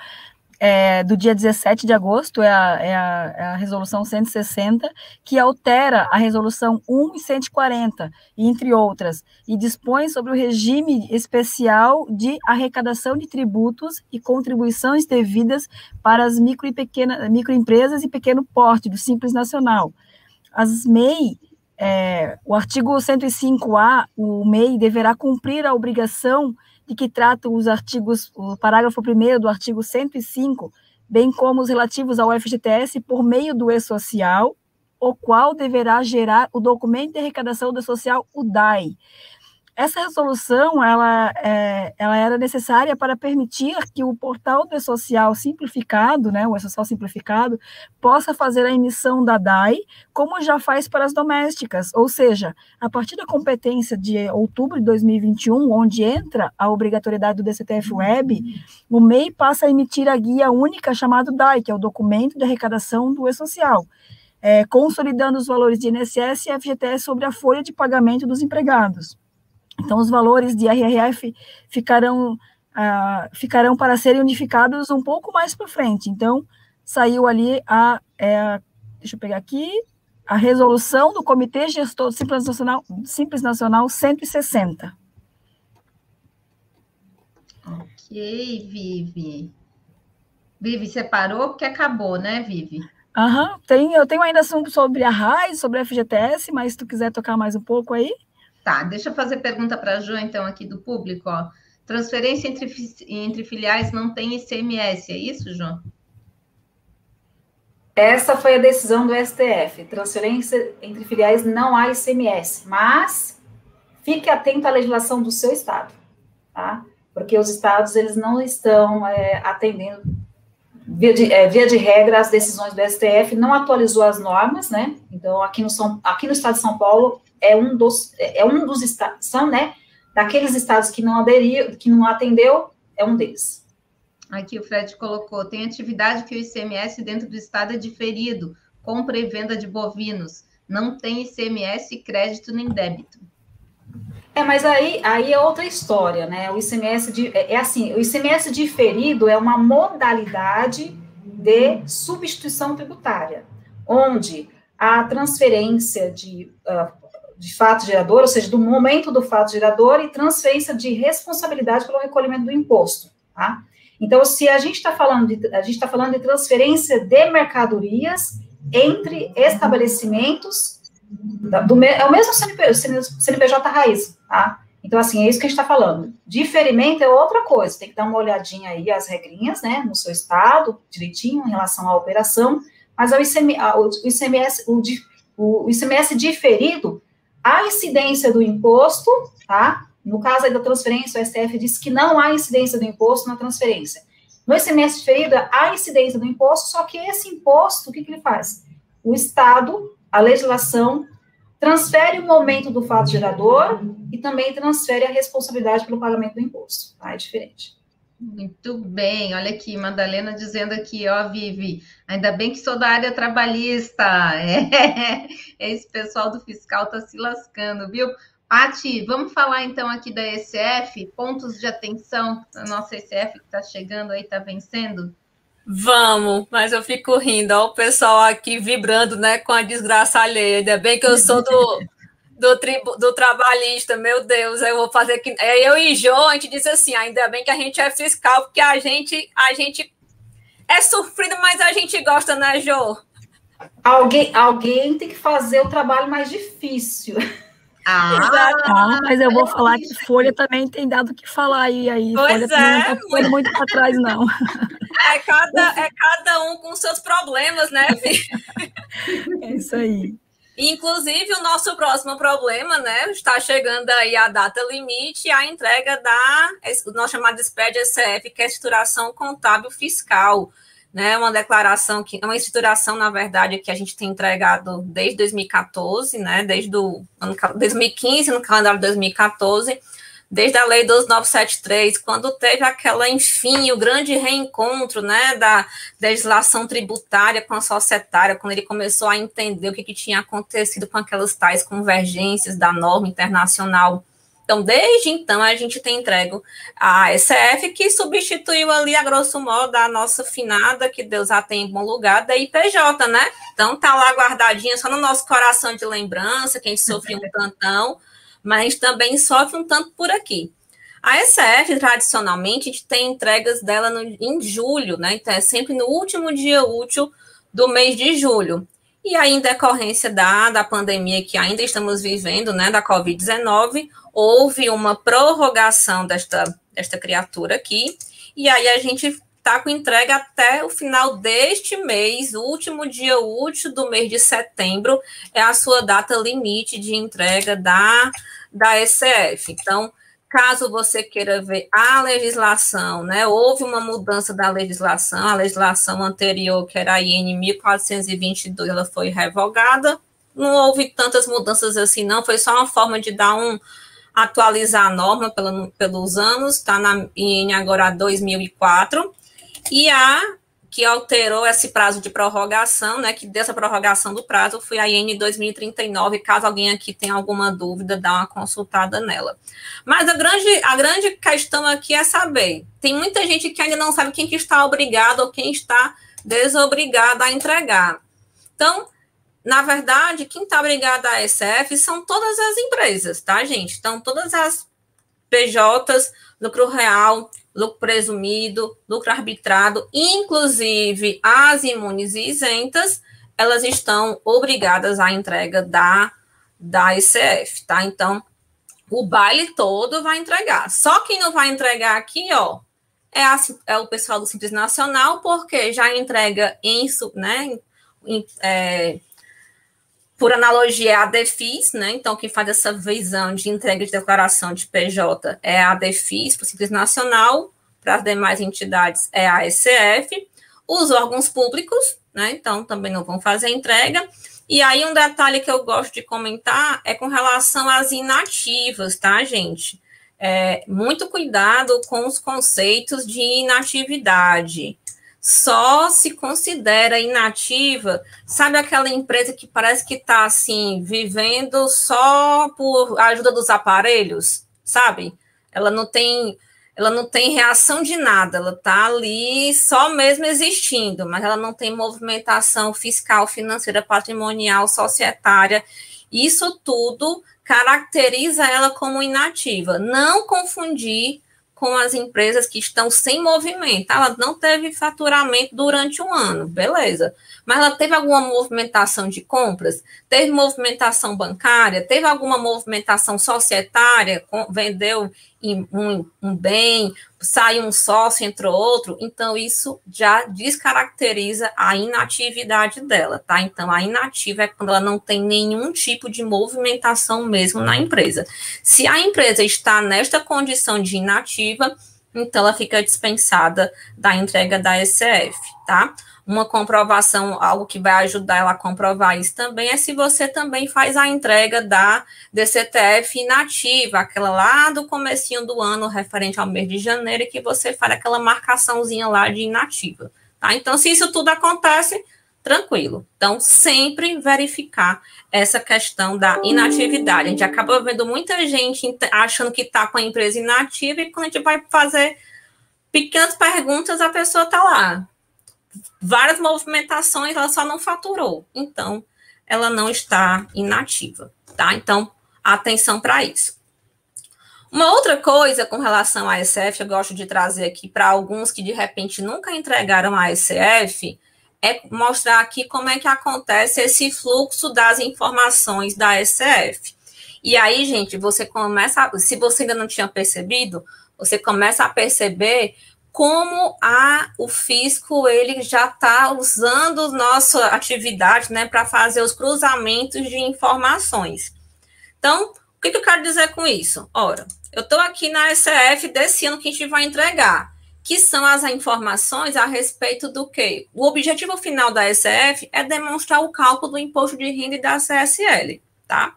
é, do dia 17 de agosto, é a, é, a, é a, resolução 160, que altera a resolução 1 e 140, entre outras, e dispõe sobre o regime especial de arrecadação de tributos e contribuições devidas para as micro e pequena, microempresas e pequeno porte do Simples Nacional. As MEI é, o artigo 105A, o MEI deverá cumprir a obrigação de que tratam os artigos, o parágrafo 1 do artigo 105, bem como os relativos ao FGTS, por meio do E-Social, o qual deverá gerar o documento de arrecadação do social, o DAI, essa resolução ela, é, ela era necessária para permitir que o portal do social simplificado, né, o social simplificado, possa fazer a emissão da DAI, como já faz para as domésticas, ou seja, a partir da competência de outubro de 2021, onde entra a obrigatoriedade do DCTF Web, o MEI passa a emitir a guia única chamada DAI, que é o documento de arrecadação do e-social. É, consolidando os valores de INSS e FGTS sobre a folha de pagamento dos empregados. Então, os valores de RRF ficarão, uh, ficarão para serem unificados um pouco mais para frente. Então, saiu ali a, é, deixa eu pegar aqui, a resolução do Comitê Gestor Simples Nacional, Simples Nacional 160. Ok, Vivi. Vivi, separou porque acabou, né, Vivi? Aham, uhum, tem, eu tenho ainda assunto sobre a RAIS, sobre a FGTS, mas se tu quiser tocar mais um pouco aí. Tá, deixa eu fazer pergunta para a Jo, então, aqui do público. Ó. Transferência entre, entre filiais não tem ICMS, é isso, João? Essa foi a decisão do STF. Transferência entre filiais não há ICMS, mas fique atento à legislação do seu estado, tá? Porque os estados eles não estão é, atendendo via de, é, via de regra as decisões do STF, não atualizou as normas, né? Então aqui no São, aqui no estado de São Paulo é um dos, é um dos estados, são, né, daqueles estados que não aderiu, que não atendeu, é um deles. Aqui o Fred colocou, tem atividade que o ICMS dentro do estado é diferido, compra e venda de bovinos, não tem ICMS, crédito nem débito. É, mas aí, aí é outra história, né? O ICMS de, é, é assim, o ICMS diferido é uma modalidade de substituição tributária, onde a transferência de uh, de fato gerador, ou seja, do momento do fato gerador e transferência de responsabilidade pelo recolhimento do imposto, tá? Então, se a gente está falando de, a gente está falando de transferência de mercadorias entre estabelecimentos do, é o mesmo CNP, CNPJ raiz, tá? Então, assim, é isso que a gente está falando. Diferimento é outra coisa, tem que dar uma olhadinha aí as regrinhas, né, no seu estado, direitinho, em relação à operação, mas o, ICM, o ICMS, o, o ICMS diferido a incidência do imposto, tá? No caso aí da transferência, o STF disse que não há incidência do imposto na transferência. No ICMS diferido, há incidência do imposto, só que esse imposto, o que, que ele faz? O Estado, a legislação, transfere o momento do fato gerador e também transfere a responsabilidade pelo pagamento do imposto. Tá? É diferente. Muito bem, olha aqui, Madalena dizendo aqui, ó, Vivi, ainda bem que sou da área trabalhista, é, esse pessoal do fiscal tá se lascando, viu? Pati, vamos falar então aqui da ECF, pontos de atenção, a nossa ECF que está chegando aí, está vencendo? Vamos, mas eu fico rindo, ó, o pessoal aqui vibrando, né, com a desgraça alheia, ainda bem que eu sou do do, tribu, do trabalhista, meu Deus, eu vou fazer que. Eu e Jô, a gente disse assim: ainda bem que a gente é fiscal, porque a gente, a gente é sofrido, mas a gente gosta, né, Jô? Alguém, alguém tem que fazer o trabalho mais difícil. Ah, ah, mas eu vou falar que Folha também tem dado o que falar aí. aí. Pois Folha é. Não tá muito para trás, não. É cada, é cada um com seus problemas, né, É isso aí. Inclusive, o nosso próximo problema, né? Está chegando aí a data limite, a entrega da o nosso chamado SPED ECF, que é a estruturação contábil fiscal. Né, uma declaração que é uma estruturação, na verdade, que a gente tem entregado desde 2014, né, desde o ano 2015, no calendário de 2014, desde a lei 12973, quando teve aquela, enfim, o grande reencontro né, da legislação tributária com a societária, quando ele começou a entender o que, que tinha acontecido com aquelas tais convergências da norma internacional. Então, desde então, a gente tem entregue a SF, que substituiu ali, a grosso modo, a nossa finada, que Deus a tem em bom lugar, da IPJ, né? Então, tá lá guardadinha só no nosso coração de lembrança, que a gente sofreu um tantão, mas também sofre um tanto por aqui. A SF, tradicionalmente, tem entregas dela no, em julho, né? Então, é sempre no último dia útil do mês de julho. E aí, em decorrência da, da pandemia que ainda estamos vivendo, né, da Covid-19, houve uma prorrogação desta, desta criatura aqui, e aí a gente está com entrega até o final deste mês, o último dia útil do mês de setembro, é a sua data limite de entrega da, da ECF. Então, caso você queira ver a legislação, né, houve uma mudança da legislação, a legislação anterior, que era a IN 1422, ela foi revogada, não houve tantas mudanças assim, não, foi só uma forma de dar um, atualizar a norma pelo, pelos anos, está na IN agora 2004, e a que alterou esse prazo de prorrogação, né, que dessa prorrogação do prazo foi a IN 2039, caso alguém aqui tenha alguma dúvida, dá uma consultada nela. Mas a grande, a grande questão aqui é saber, tem muita gente que ainda não sabe quem que está obrigado ou quem está desobrigado a entregar. Então, na verdade, quem está obrigado a SF são todas as empresas, tá, gente? Então, todas as PJs, lucro real, lucro presumido, lucro arbitrado, inclusive as imunes e isentas, elas estão obrigadas à entrega da, da ICF, tá? Então, o baile todo vai entregar. Só quem não vai entregar aqui, ó, é, a, é o pessoal do Simples Nacional, porque já entrega em, né, em, é, por analogia, é a DEFIS, né? Então, quem faz essa visão de entrega de declaração de PJ é a DEFIS, o Simples Nacional, para as demais entidades é a ECF, os órgãos públicos, né? Então, também não vão fazer entrega. E aí, um detalhe que eu gosto de comentar é com relação às inativas, tá, gente? É, muito cuidado com os conceitos de inatividade só se considera inativa, sabe aquela empresa que parece que está assim, vivendo só por ajuda dos aparelhos, sabe? Ela não tem, ela não tem reação de nada, ela está ali só mesmo existindo, mas ela não tem movimentação fiscal, financeira, patrimonial, societária. Isso tudo caracteriza ela como inativa. Não confundir com as empresas que estão sem movimento. Ela não teve faturamento durante um ano, beleza. Mas ela teve alguma movimentação de compras? Teve movimentação bancária? Teve alguma movimentação societária? Vendeu um, um bem, sai um sócio, entrou outro, então isso já descaracteriza a inatividade dela, tá? Então, a inativa é quando ela não tem nenhum tipo de movimentação mesmo na empresa. Se a empresa está nesta condição de inativa, então ela fica dispensada da entrega da ECF, tá? Uma comprovação, algo que vai ajudar ela a comprovar isso também, é se você também faz a entrega da DCTF inativa, aquela lá do comecinho do ano, referente ao mês de janeiro, que você faz aquela marcaçãozinha lá de inativa, tá? Então, se isso tudo acontece, tranquilo. Então, sempre verificar essa questão da inatividade. A gente acaba vendo muita gente achando que está com a empresa inativa e quando a gente vai fazer pequenas perguntas, a pessoa está lá várias movimentações, ela só não faturou. Então, ela não está inativa, tá? Então, atenção para isso. Uma outra coisa com relação à SF, eu gosto de trazer aqui para alguns que de repente nunca entregaram a SF, é mostrar aqui como é que acontece esse fluxo das informações da SF. E aí, gente, você começa, se você ainda não tinha percebido, você começa a perceber como a, o fisco ele já está usando nossa atividade né, para fazer os cruzamentos de informações. Então, o que, que eu quero dizer com isso? Ora, eu estou aqui na SCF desse ano que a gente vai entregar, que são as informações a respeito do quê? O objetivo final da SCF é demonstrar o cálculo do imposto de renda e da CSL, tá?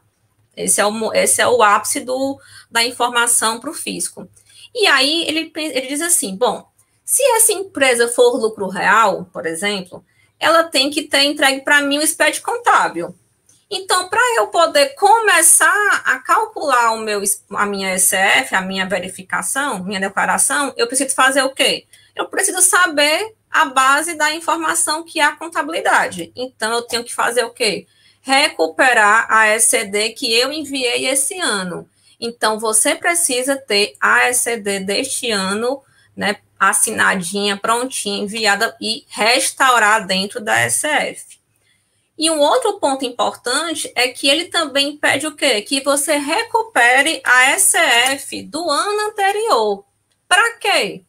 Esse é o, esse é o ápice do, da informação para o fisco. E aí ele, ele diz assim: bom, se essa empresa for lucro real, por exemplo, ela tem que ter entregue para mim o SPED contábil. Então, para eu poder começar a calcular o meu, a minha SF, a minha verificação, minha declaração, eu preciso fazer o quê? Eu preciso saber a base da informação que é a contabilidade. Então, eu tenho que fazer o quê? Recuperar a SCD que eu enviei esse ano. Então, você precisa ter a SCD deste ano, né, assinadinha, prontinha, enviada e restaurar dentro da SF. E um outro ponto importante é que ele também pede o quê? Que você recupere a SF do ano anterior. Para quê?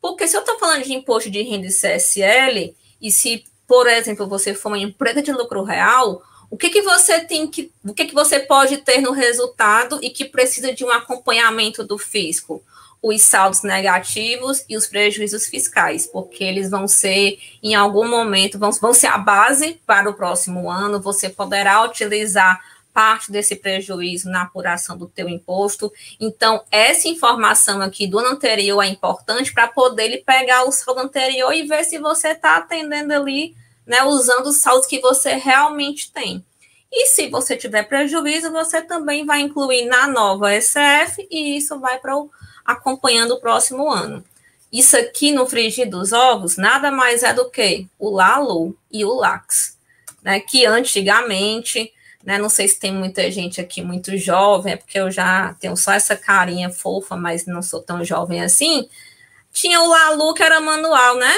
Porque se eu estou falando de imposto de renda e CSL, e se, por exemplo, você for uma empresa de lucro real, o que, que você tem que, o que, que você pode ter no resultado e que precisa de um acompanhamento do fisco? os saldos negativos e os prejuízos fiscais, porque eles vão ser, em algum momento, vão, vão ser a base para o próximo ano. Você poderá utilizar parte desse prejuízo na apuração do teu imposto. Então, essa informação aqui do ano anterior é importante para poder ele pegar o saldo anterior e ver se você está atendendo ali, né, usando os saldos que você realmente tem. E se você tiver prejuízo, você também vai incluir na nova SF e isso vai para o acompanhando o próximo ano. Isso aqui no frigir dos ovos nada mais é do que o Lalu e o Lax, né? Que antigamente, né? Não sei se tem muita gente aqui muito jovem, é porque eu já tenho só essa carinha fofa, mas não sou tão jovem assim. Tinha o Lalu que era manual, né?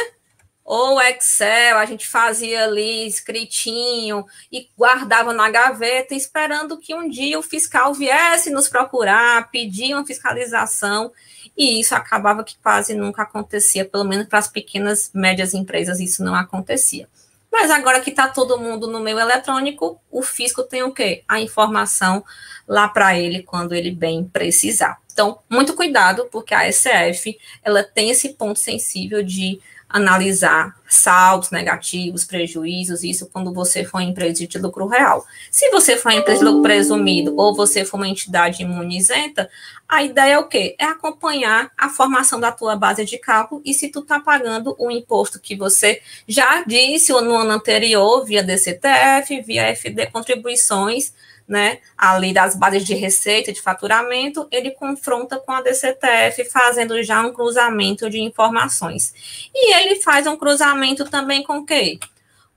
Ou Excel, a gente fazia ali escritinho e guardava na gaveta, esperando que um dia o fiscal viesse nos procurar, pedir uma fiscalização, e isso acabava que quase nunca acontecia, pelo menos para as pequenas, médias empresas, isso não acontecia. Mas agora que está todo mundo no meio eletrônico, o fisco tem o quê? A informação lá para ele quando ele bem precisar. Então, muito cuidado, porque a SF ela tem esse ponto sensível de analisar saldos negativos, prejuízos, isso quando você for empresa de lucro real. Se você for empresa de lucro presumido ou você for uma entidade imunizenta, a ideia é o quê? É acompanhar a formação da tua base de cálculo e se tu está pagando o imposto que você já disse no ano anterior, via DCTF, via FD contribuições, né, ali das bases de receita, de faturamento, ele confronta com a DCTF, fazendo já um cruzamento de informações. E ele faz um cruzamento também com o quê?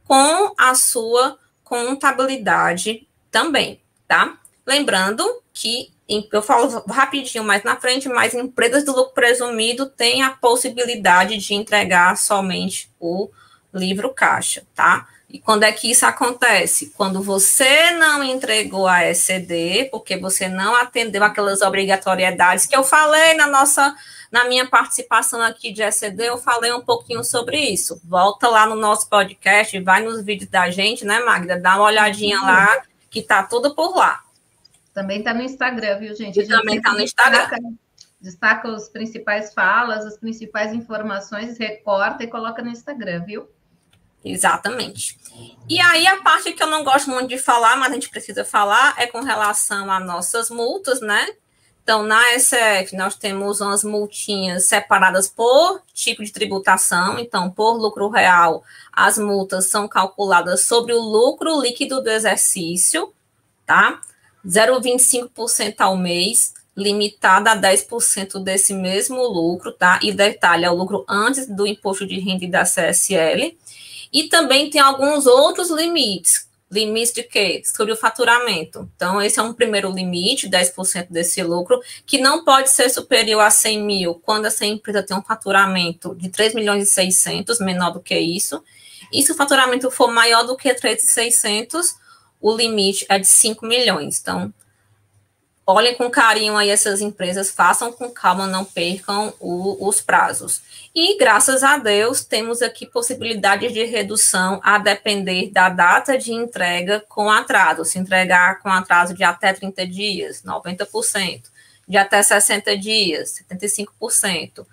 Com a sua contabilidade também, tá? Lembrando que, eu falo rapidinho mais na frente, mas empresas do lucro presumido têm a possibilidade de entregar somente o livro caixa, tá? E quando é que isso acontece? Quando você não entregou a ECD, porque você não atendeu aquelas obrigatoriedades que eu falei na nossa, na minha participação aqui de ECD, eu falei um pouquinho sobre isso. Volta lá no nosso podcast, vai nos vídeos da gente, né, Magda? Dá uma olhadinha lá, que tá tudo por lá. Também tá no Instagram, viu, gente? E também tá no Instagram. Destaca, destaca os principais falas, as principais informações, recorta e coloca no Instagram, viu? Exatamente. E aí a parte que eu não gosto muito de falar, mas a gente precisa falar, é com relação a nossas multas, né? Então, na SF, nós temos umas multinhas separadas por tipo de tributação. Então, por lucro real, as multas são calculadas sobre o lucro líquido do exercício, tá? 0,25% ao mês, limitada a 10% desse mesmo lucro, tá? E detalhe, é o lucro antes do imposto de renda e da CSL. E também tem alguns outros limites. Limites de quê? Sobre o faturamento. Então, esse é um primeiro limite, 10% desse lucro, que não pode ser superior a 100 mil quando essa empresa tem um faturamento de 3 milhões e 600, menor do que isso. E se o faturamento for maior do que 3,600, o limite é de 5 milhões. Então, olhem com carinho aí essas empresas, façam com calma, não percam o, os prazos. E graças a Deus temos aqui possibilidades de redução a depender da data de entrega com atraso. Se entregar com atraso de até 30 dias, 90%, de até 60 dias, 75%.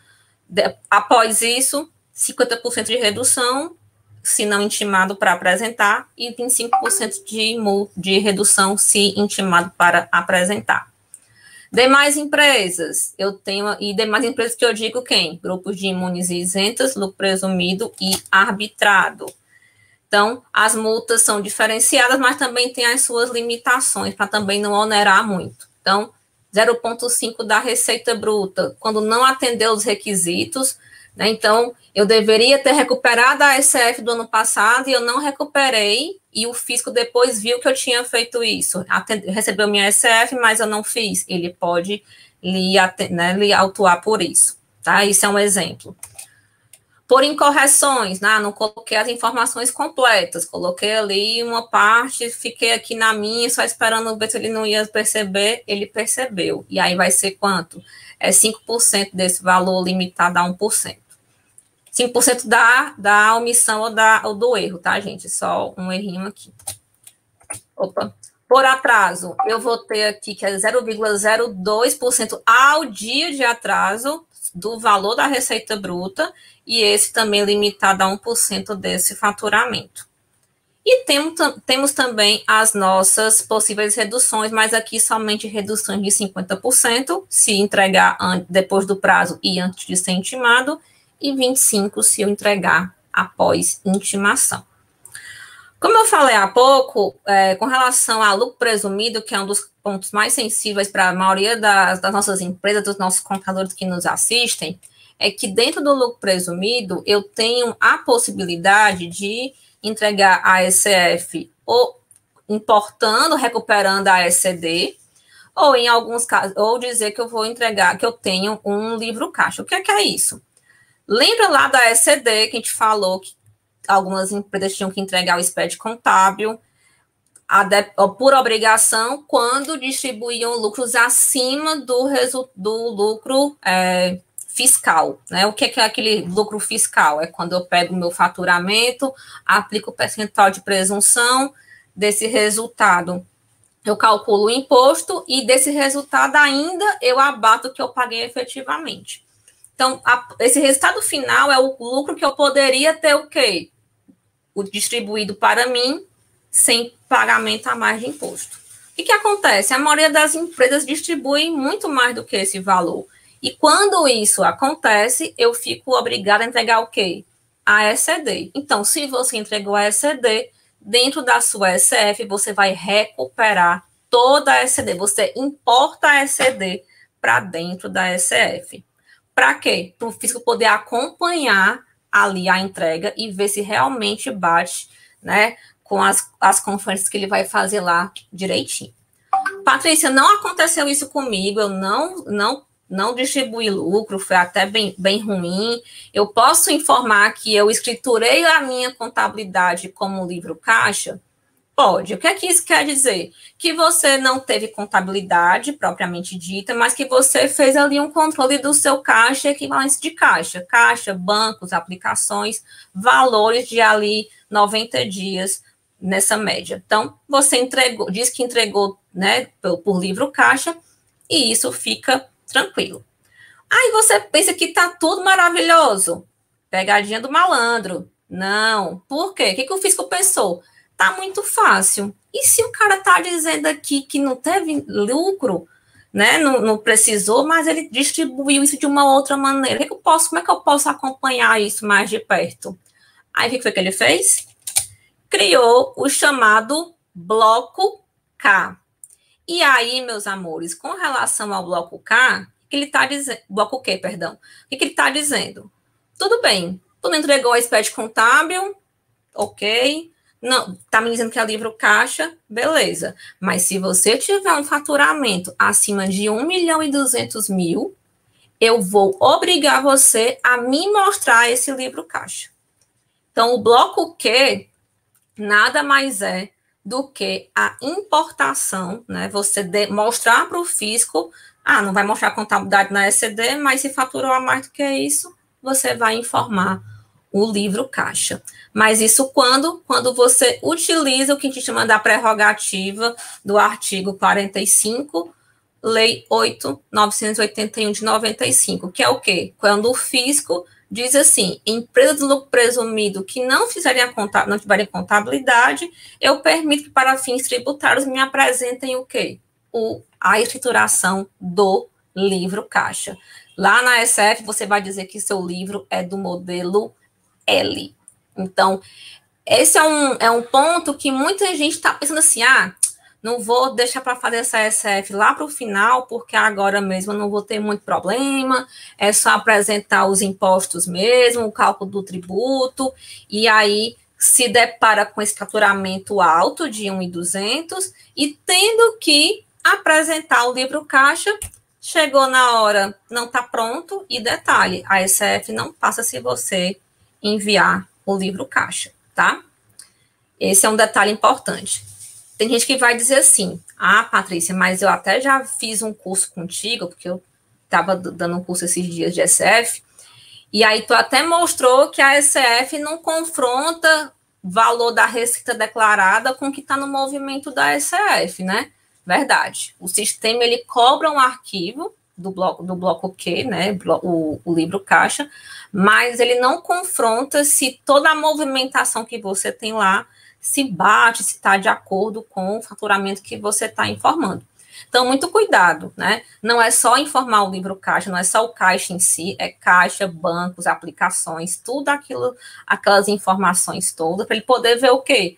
De, após isso, 50% de redução, se não intimado para apresentar, e 25% de, de redução se intimado para apresentar. Demais empresas, eu tenho, e demais empresas que eu digo quem? Grupos de imunes isentas, lucro presumido e arbitrado. Então, as multas são diferenciadas, mas também tem as suas limitações, para também não onerar muito. Então, 0,5 da receita bruta, quando não atender os requisitos, né? Então, eu deveria ter recuperado a SF do ano passado e eu não recuperei, e o fisco depois viu que eu tinha feito isso. Recebeu minha SF, mas eu não fiz. Ele pode lhe, né, lhe autuar por isso. Tá? Isso é um exemplo. Por incorreções, né? não coloquei as informações completas, coloquei ali uma parte, fiquei aqui na minha, só esperando ver se ele não ia perceber, ele percebeu. E aí vai ser quanto? É 5% desse valor limitado a 1%. 5% da, da omissão ou, da, ou do erro, tá, gente? Só um errinho aqui. Opa. Por atraso, eu vou ter aqui que é 0,02% ao dia de atraso do valor da receita bruta, e esse também limitado a 1% desse faturamento. E temos, temos também as nossas possíveis reduções, mas aqui somente reduções de 50%, se entregar depois do prazo e antes de ser intimado, e 25 se eu entregar após intimação. Como eu falei há pouco, é, com relação ao lucro presumido, que é um dos pontos mais sensíveis para a maioria das, das, nossas empresas, dos nossos contadores que nos assistem, é que dentro do lucro presumido eu tenho a possibilidade de entregar a ECF ou importando, recuperando a ECD, ou em alguns casos, ou dizer que eu vou entregar, que eu tenho um livro caixa. O que é, que é isso? Lembra lá da ECD que a gente falou que algumas empresas tinham que entregar o SPED contábil de, por obrigação quando distribuíam lucros acima do, do lucro é, fiscal. Né? O que é, que é aquele lucro fiscal? É quando eu pego o meu faturamento, aplico o percentual de presunção desse resultado. Eu calculo o imposto e desse resultado ainda eu abato o que eu paguei efetivamente. Então, a, esse resultado final é o lucro que eu poderia ter o quê? O distribuído para mim sem pagamento a mais de imposto. O que, que acontece? A maioria das empresas distribui muito mais do que esse valor. E quando isso acontece, eu fico obrigada a entregar o quê? A ECD. Então, se você entregou a ECD, dentro da sua SF, você vai recuperar toda a ECD. Você importa a ECD para dentro da SF. Para quê? Para o físico poder acompanhar ali a entrega e ver se realmente bate, né, com as, as conferências que ele vai fazer lá direitinho. Patrícia, não aconteceu isso comigo, eu não, não, não distribuí lucro, foi até bem, bem ruim. Eu posso informar que eu escriturei a minha contabilidade como livro caixa? Pode. O que é que isso quer dizer? Que você não teve contabilidade propriamente dita, mas que você fez ali um controle do seu caixa e equivalência de caixa. Caixa, bancos, aplicações, valores de ali 90 dias nessa média. Então, você entregou, diz que entregou né, por, por livro caixa, e isso fica tranquilo. Aí você pensa que está tudo maravilhoso. Pegadinha do malandro. Não. Por quê? O que, que o fisco pensou? tá muito fácil. E se o cara tá dizendo aqui que não teve lucro, né? Não, não precisou, mas ele distribuiu isso de uma outra maneira. Que eu posso, como é que eu posso acompanhar isso mais de perto? Aí o que foi que ele fez? Criou o chamado bloco K. E aí, meus amores, com relação ao bloco K, que ele está dizendo, bloco Q, perdão, o que, que ele está dizendo? Tudo bem, tu não entregou a SPED contábil, ok, não, tá me dizendo que é livro caixa, beleza. Mas se você tiver um faturamento acima de 1 milhão e 200 mil, eu vou obrigar você a me mostrar esse livro caixa. Então, o bloco Q nada mais é do que a importação, né? Você de, mostrar para o fisco, ah, não vai mostrar contabilidade na ECD, mas se faturou a mais do que isso, você vai informar o livro caixa. Mas isso quando? Quando você utiliza o que a gente chama da prerrogativa do artigo 45, Lei 8.981 de 95, que é o quê? Quando o fisco diz assim: empresa de lucro presumido que não fizerem a conta, não tiverem contabilidade, eu permito que para fins tributários me apresentem o quê? O, a escrituração do livro caixa. Lá na SF você vai dizer que seu livro é do modelo L. Então, esse é um, é um ponto que muita gente está pensando assim: ah, não vou deixar para fazer essa SF lá para o final, porque agora mesmo eu não vou ter muito problema, é só apresentar os impostos mesmo, o cálculo do tributo, e aí se depara com esse faturamento alto de 1.200 e tendo que apresentar o livro caixa, chegou na hora, não está pronto, e detalhe, a SF não passa se você enviar o livro caixa, tá? Esse é um detalhe importante. Tem gente que vai dizer assim: ah, Patrícia, mas eu até já fiz um curso contigo, porque eu estava dando um curso esses dias de SF, e aí tu até mostrou que a SF não confronta valor da receita declarada com o que está no movimento da SF, né? Verdade. O sistema ele cobra um arquivo do bloco do bloco Q, né? O, o livro caixa, mas ele não confronta se toda a movimentação que você tem lá se bate, se está de acordo com o faturamento que você está informando. Então, muito cuidado, né? Não é só informar o livro caixa, não é só o caixa em si, é caixa, bancos, aplicações, tudo aquilo, aquelas informações todas, para ele poder ver o quê?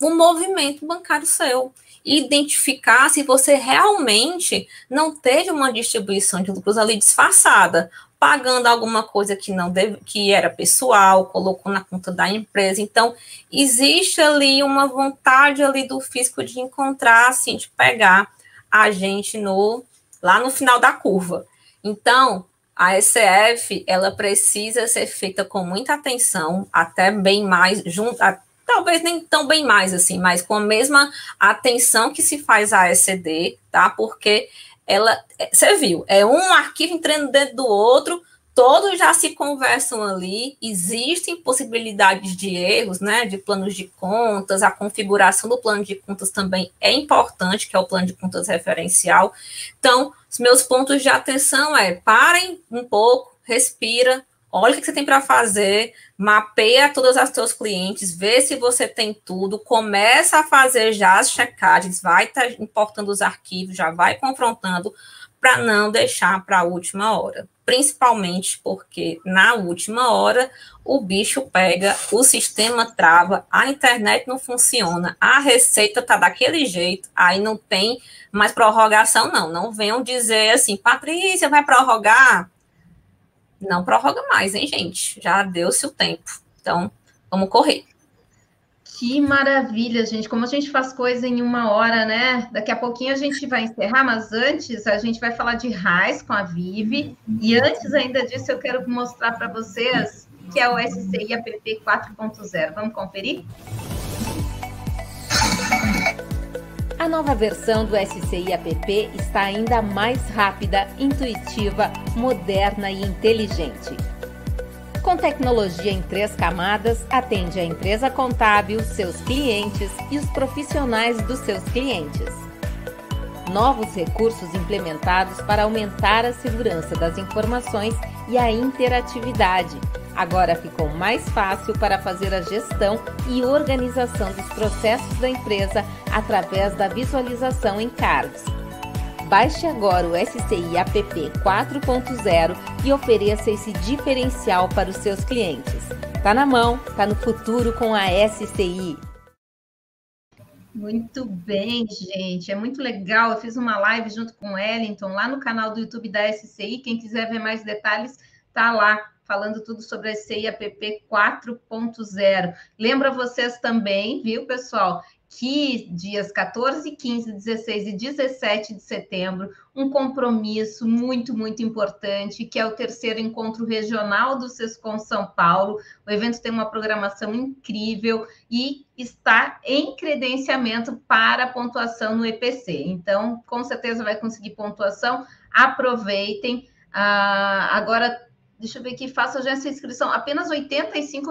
O movimento bancário seu. Identificar se você realmente não teve uma distribuição de lucros ali disfarçada, pagando alguma coisa que não deve, que era pessoal, colocou na conta da empresa. Então, existe ali uma vontade ali do fisco de encontrar, assim, de pegar a gente no lá no final da curva. Então, a SF, ela precisa ser feita com muita atenção, até bem mais junto, talvez nem tão bem mais assim, mas com a mesma atenção que se faz a ECD, tá? Porque ela, é, você viu, é um arquivo entrando dentro do outro, todos já se conversam ali, existem possibilidades de erros, né, de planos de contas, a configuração do plano de contas também é importante, que é o plano de contas referencial. Então, os meus pontos de atenção é, parem um pouco, respira, olha o que você tem para fazer, mapeia todos os seus clientes, vê se você tem tudo, começa a fazer já as checagens, vai tá importando os arquivos, já vai confrontando, para não deixar para a última hora. Principalmente porque na última hora o bicho pega, o sistema trava, a internet não funciona, a receita tá daquele jeito, aí não tem mais prorrogação, não. Não venham dizer assim, Patrícia, vai prorrogar? Não prorroga mais, hein, gente? Já deu-se o tempo. Então, vamos correr. Que maravilha, gente. Como a gente faz coisa em uma hora, né? Daqui a pouquinho a gente vai encerrar, mas antes a gente vai falar de RAIS com a Vivi. E antes ainda disso, eu quero mostrar para vocês que é o SCI APP 4.0. Vamos conferir? A nova versão do SCI App está ainda mais rápida, intuitiva, moderna e inteligente. Com tecnologia em três camadas, atende a empresa contábil, seus clientes e os profissionais dos seus clientes. Novos recursos implementados para aumentar a segurança das informações e a interatividade Agora ficou mais fácil para fazer a gestão e organização dos processos da empresa através da visualização em cards. Baixe agora o SCI App 4.0 e ofereça esse diferencial para os seus clientes. Tá na mão, tá no futuro com a SCI. Muito bem, gente. É muito legal. Eu fiz uma live junto com o Wellington lá no canal do YouTube da SCI. Quem quiser ver mais detalhes, tá lá falando tudo sobre a CIAPP 4.0. Lembra vocês também, viu, pessoal, que dias 14, 15, 16 e 17 de setembro, um compromisso muito, muito importante, que é o terceiro encontro regional do Sescom São Paulo. O evento tem uma programação incrível e está em credenciamento para pontuação no EPC. Então, com certeza vai conseguir pontuação. Aproveitem. Ah, agora, deixa eu ver aqui, faça já essa inscrição. Apenas R$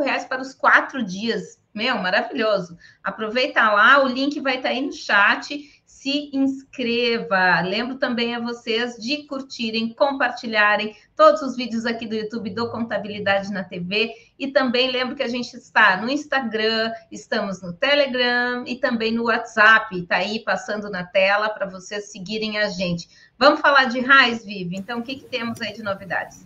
reais para os quatro dias meu, maravilhoso. Aproveita lá, o link vai estar tá aí no chat. Se inscreva. Lembro também a vocês de curtirem, compartilharem todos os vídeos aqui do YouTube do Contabilidade na TV. E também lembro que a gente está no Instagram, estamos no Telegram e também no WhatsApp. Está aí passando na tela para vocês seguirem a gente. Vamos falar de RAIS, Vivi? Então, o que, que temos aí de novidades?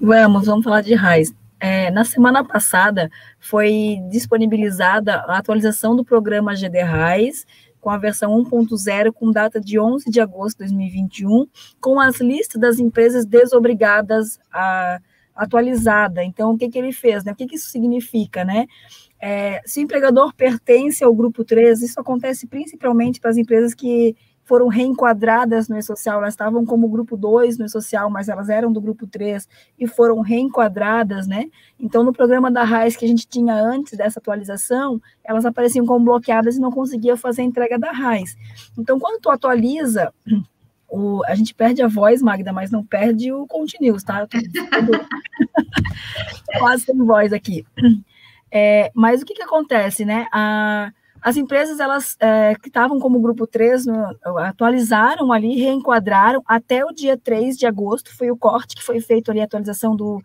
Vamos, vamos falar de RAIS. É, na semana passada foi disponibilizada a atualização do programa GD RAIS, com a versão 1.0, com data de 11 de agosto de 2021, com as listas das empresas desobrigadas a atualizada. Então, o que, que ele fez? Né? O que, que isso significa? Né? É, se o empregador pertence ao grupo 3, isso acontece principalmente para as empresas que foram reenquadradas no E-Social, elas estavam como grupo 2 no E-Social, mas elas eram do grupo 3 e foram reenquadradas, né? Então, no programa da RAIS que a gente tinha antes dessa atualização, elas apareciam como bloqueadas e não conseguia fazer a entrega da RAIS. Então, quando tu atualiza, o, a gente perde a voz, Magda, mas não perde o continuous, tá? Eu tô quase sem voz aqui. É, mas o que que acontece, né? A, as empresas elas é, que estavam como grupo 3 no, atualizaram ali, reenquadraram até o dia 3 de agosto, foi o corte que foi feito ali, a atualização do.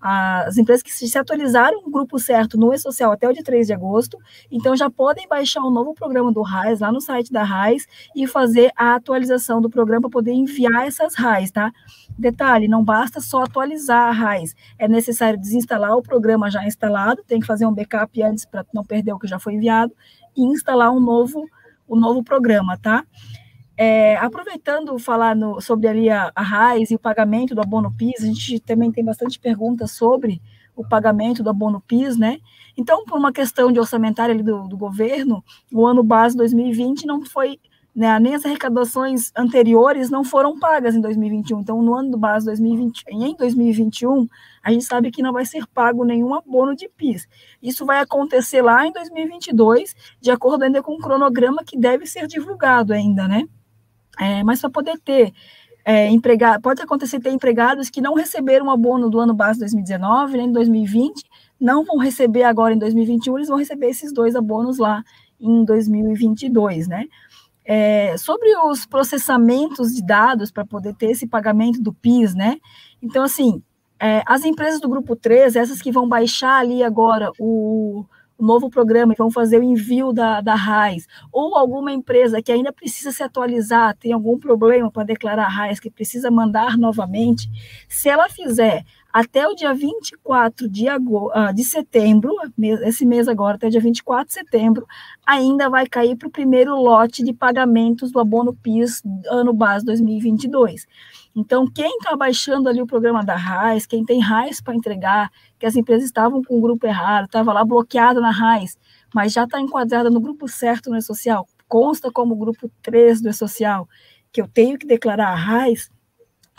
As empresas que se atualizaram o grupo certo no E-Social até o dia 3 de agosto, então já podem baixar o novo programa do RAIS lá no site da RAIS e fazer a atualização do programa para poder enviar essas RAIS, tá? Detalhe, não basta só atualizar a RAIS, é necessário desinstalar o programa já instalado, tem que fazer um backup antes para não perder o que já foi enviado, instalar um novo, um novo programa, tá? É, aproveitando falar no, sobre ali a, a RAIS e o pagamento do abono PIS, a gente também tem bastante perguntas sobre o pagamento do abono PIS, né? Então, por uma questão de orçamentária do, do governo, o ano base 2020 não foi né, nem as arrecadações anteriores não foram pagas em 2021. Então, no ano do base 2020, em 2021, a gente sabe que não vai ser pago nenhum abono de PIS. Isso vai acontecer lá em 2022, de acordo ainda com o cronograma que deve ser divulgado ainda, né? É, mas para poder ter é, pode acontecer ter empregados que não receberam abono do ano base 2019, nem 2020, não vão receber agora em 2021, eles vão receber esses dois abonos lá em 2022, né? É, sobre os processamentos de dados para poder ter esse pagamento do PIS, né? Então, assim, é, as empresas do grupo 3, essas que vão baixar ali agora o, o novo programa e vão fazer o envio da, da RAIS, ou alguma empresa que ainda precisa se atualizar, tem algum problema para declarar a RAIS, que precisa mandar novamente, se ela fizer até o dia 24 de, agosto, ah, de setembro, esse mês agora, até o dia 24 de setembro, ainda vai cair para o primeiro lote de pagamentos do abono PIS ano base 2022. Então, quem está baixando ali o programa da RAIS, quem tem RAIS para entregar, que as empresas estavam com o grupo errado, estava lá bloqueada na RAIS, mas já está enquadrada no grupo certo no E-Social, consta como grupo 3 do E-Social, que eu tenho que declarar a RAIS,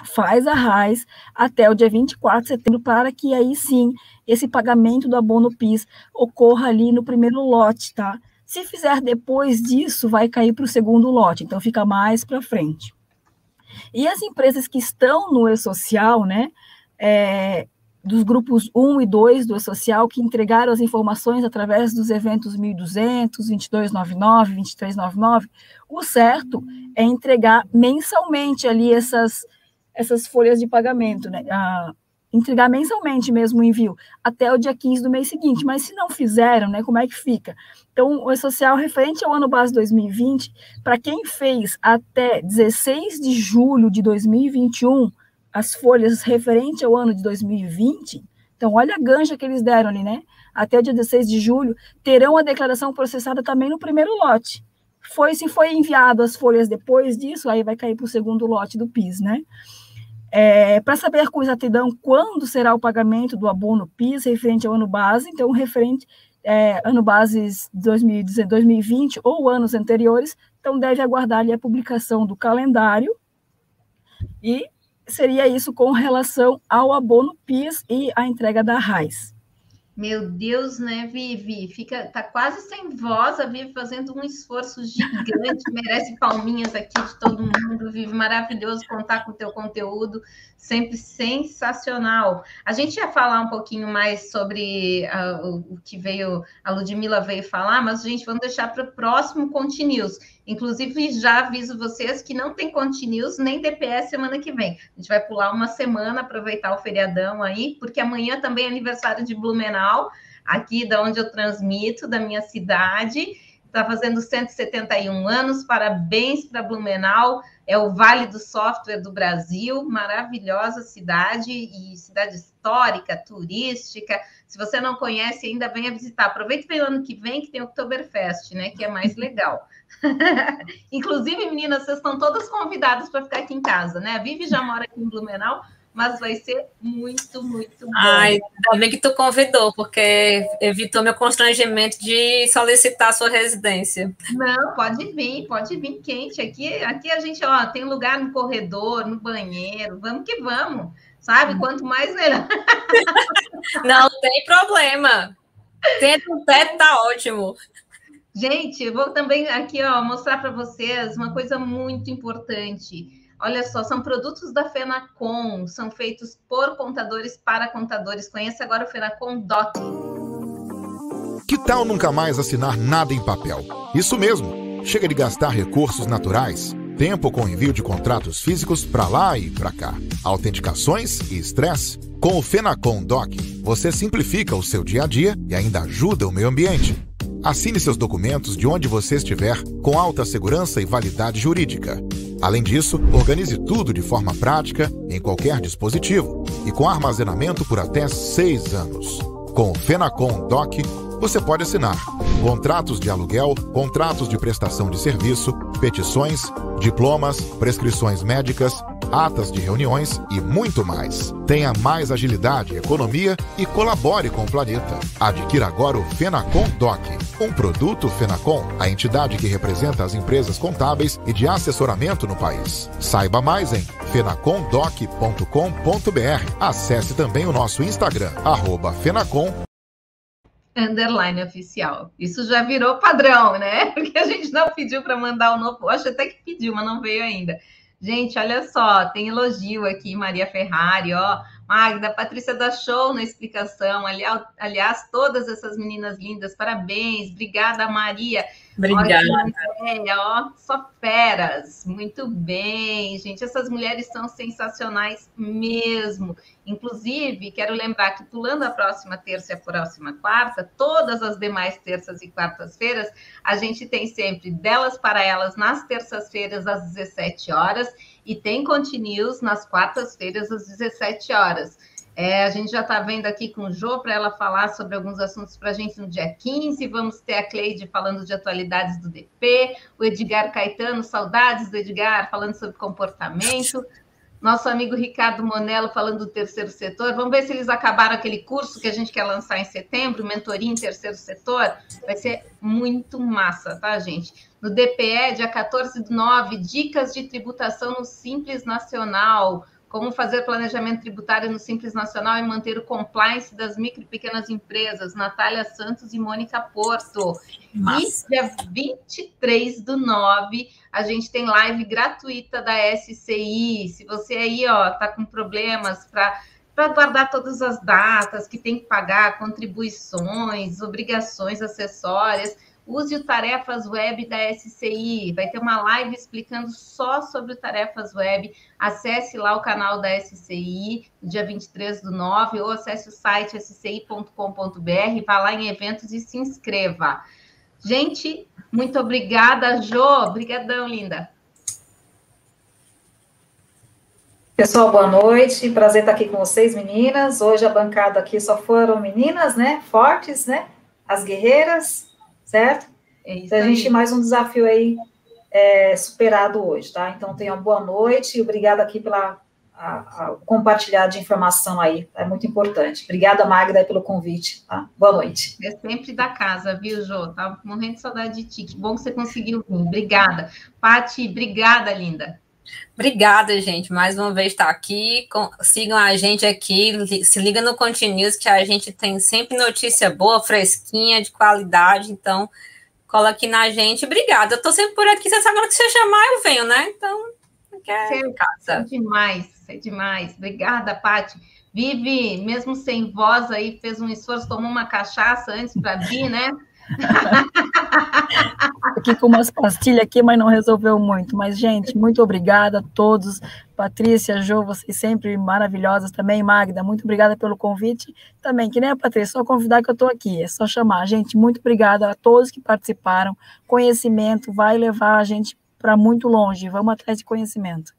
faz a RAIS até o dia 24 de setembro, para que aí sim esse pagamento do abono PIS ocorra ali no primeiro lote, tá? Se fizer depois disso, vai cair para o segundo lote, então fica mais para frente. E as empresas que estão no E-Social, né, é, dos grupos 1 e 2 do E-Social, que entregaram as informações através dos eventos 1200, 2299, 2399, o certo é entregar mensalmente ali essas essas folhas de pagamento, né? A, entregar mensalmente mesmo o envio, até o dia 15 do mês seguinte. Mas se não fizeram, né, como é que fica? Então, o E-Social referente ao ano base 2020, para quem fez até 16 de julho de 2021, as folhas referente ao ano de 2020, então olha a ganja que eles deram ali, né? Até o dia 16 de julho, terão a declaração processada também no primeiro lote. Foi se foi enviado as folhas depois disso, aí vai cair para o segundo lote do PIS, né? É, para saber com exatidão quando será o pagamento do abono PIS referente ao ano base, então, referente é, ano bases 2020 ou anos anteriores, então deve aguardar ali a publicação do calendário e seria isso com relação ao abono PIS e a entrega da RAIS. Meu Deus, né, Vivi? Fica, tá quase sem voz, a Vivi fazendo um esforço gigante, merece palminhas aqui de todo mundo, Vivi, maravilhoso contar com o teu conteúdo, sempre sensacional. A gente ia falar um pouquinho mais sobre uh, o, que veio, a Ludmilla veio falar, mas, gente, vamos deixar para o próximo Continuous. Inclusive, já aviso vocês que não tem Continuous nem DPS semana que vem. A gente vai pular uma semana, aproveitar o feriadão aí, porque amanhã também é aniversário de Blumenau, aqui da onde eu transmito, da minha cidade. Está fazendo 171 anos, parabéns para Blumenau, é o Vale do Software do Brasil, maravilhosa cidade e cidade histórica, turística. Se você não conhece, ainda venha visitar. Aproveite para o ano que vem, que tem o Oktoberfest, né? Que é mais legal. Inclusive, meninas, vocês estão todas convidadas para ficar aqui em casa, né? A Vivi já mora aqui em Blumenau, mas vai ser muito, muito bom. Ai, ainda bem que tu convidou, porque evitou meu constrangimento de solicitar a sua residência. Não, pode vir, pode vir quente. Aqui, aqui a gente, ó, tem lugar no corredor, no banheiro, vamos que vamos, sabe? Quanto mais melhor. Não tem problema. Tenta um teto, tá ótimo. Gente, eu vou também aqui ó, mostrar para vocês uma coisa muito importante. Olha só, são produtos da Fenacom, são feitos por contadores para contadores. Conheça agora o Fenacom Doc. Que tal nunca mais assinar nada em papel? Isso mesmo. Chega de gastar recursos naturais, tempo com envio de contratos físicos para lá e para cá, autenticações e estresse. Com o Fenacom Doc, você simplifica o seu dia a dia e ainda ajuda o meio ambiente. Assine seus documentos de onde você estiver com alta segurança e validade jurídica. Além disso, organize tudo de forma prática em qualquer dispositivo e com armazenamento por até seis anos. Com o Fenacom Doc, você pode assinar contratos de aluguel, contratos de prestação de serviço, petições, diplomas, prescrições médicas, atas de reuniões e muito mais. Tenha mais agilidade, economia e colabore com o planeta. Adquira agora o Fenacom Doc, um produto Fenacom, a entidade que representa as empresas contábeis e de assessoramento no país. Saiba mais em fenacomdoc.com.br. Acesse também o nosso Instagram, arroba Fenacom underline oficial. Isso já virou padrão, né? Porque a gente não pediu para mandar o novo. Acho até que pediu, mas não veio ainda. Gente, olha só, tem elogio aqui, Maria Ferrari, ó. Magda, Patrícia da Show na explicação. Aliás, todas essas meninas lindas, parabéns. Obrigada, Maria. Obrigada. Ideia, ó, só feras. Muito bem, gente. Essas mulheres são sensacionais mesmo. Inclusive, quero lembrar que pulando a próxima terça e a próxima quarta, todas as demais terças e quartas-feiras, a gente tem sempre delas para elas nas terças-feiras às 17 horas e tem continuos nas quartas-feiras às 17 horas. É, a gente já está vendo aqui com o Jô para ela falar sobre alguns assuntos para a gente no dia 15. Vamos ter a Cleide falando de atualidades do DP, o Edgar Caetano, saudades do Edgar, falando sobre comportamento. Nosso amigo Ricardo Monello falando do terceiro setor. Vamos ver se eles acabaram aquele curso que a gente quer lançar em setembro, mentoria em terceiro setor. Vai ser muito massa, tá, gente? No DPE, dia 14 do 9, dicas de tributação no Simples Nacional como fazer planejamento tributário no Simples Nacional e manter o compliance das micro e pequenas empresas, Natália Santos e Mônica Porto. Massa. E dia 23 do 9, a gente tem live gratuita da SCI. Se você aí, ó, tá com problemas para para guardar todas as datas que tem que pagar, contribuições, obrigações acessórias, Use o Tarefas Web da SCI. Vai ter uma live explicando só sobre o Tarefas Web. Acesse lá o canal da SCI, dia 23 do 9, ou acesse o site sci.com.br, vá lá em eventos e se inscreva. Gente, muito obrigada, Jo. Obrigadão, linda. Pessoal, boa noite. Prazer estar aqui com vocês, meninas. Hoje a bancada aqui só foram meninas, né? Fortes, né? As guerreiras certo? É então, a gente mais um desafio aí é, superado hoje, tá? Então, tenha uma boa noite e obrigada aqui pela a, a compartilhar de informação aí, é muito importante. Obrigada, Magda, pelo convite. Tá? Boa noite. É sempre da casa, viu, Jô? Tava morrendo de saudade de ti. Que bom que você conseguiu vir. Obrigada. Pati, obrigada, linda. Obrigada, gente. Mais uma vez estar aqui. sigam a gente aqui. Se liga no Continuous, que a gente tem sempre notícia boa, fresquinha, de qualidade. Então, cola aqui na gente. Obrigada. Eu tô sempre por aqui. Você sabe que você chamar, eu venho, né? Então, é casa. É demais, é demais. Obrigada, Paty. Vive, mesmo sem voz aí, fez um esforço, tomou uma cachaça antes para vir, né? aqui com umas pastilhas aqui, mas não resolveu muito. Mas, gente, muito obrigada a todos. Patrícia, Jo, vocês sempre maravilhosas também. Magda, muito obrigada pelo convite. Também, que nem a Patrícia, só convidar que eu estou aqui, é só chamar. Gente, muito obrigada a todos que participaram. Conhecimento vai levar a gente para muito longe. Vamos atrás de conhecimento.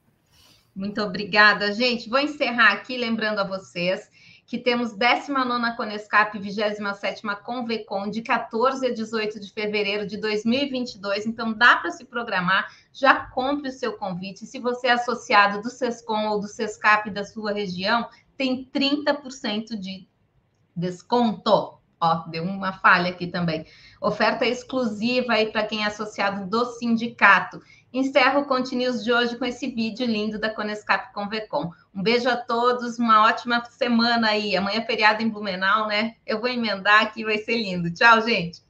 Muito obrigada, gente. Vou encerrar aqui lembrando a vocês que temos 19 Conescap e 27 Convecon de 14 a 18 de fevereiro de 2022. Então, dá para se programar. Já compre o seu convite. Se você é associado do SESCOM ou do SESCAP da sua região, tem 30% de desconto. Ó, deu uma falha aqui também. Oferta exclusiva aí para quem é associado do sindicato. Encerro o Continuous de hoje com esse vídeo lindo da Conescap Convecom. Um beijo a todos, uma ótima semana aí. Amanhã é feriado em Blumenau, né? Eu vou emendar aqui, vai ser lindo. Tchau, gente.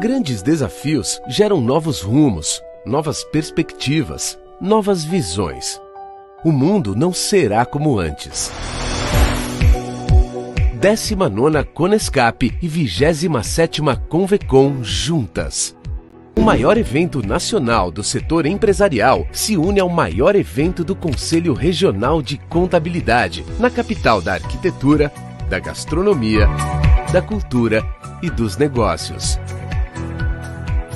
Grandes desafios geram novos rumos, novas perspectivas, novas visões. O mundo não será como antes. 19ª Conescap e 27ª Convecon juntas. O maior evento nacional do setor empresarial se une ao maior evento do Conselho Regional de Contabilidade, na capital da arquitetura, da gastronomia, da cultura e dos negócios.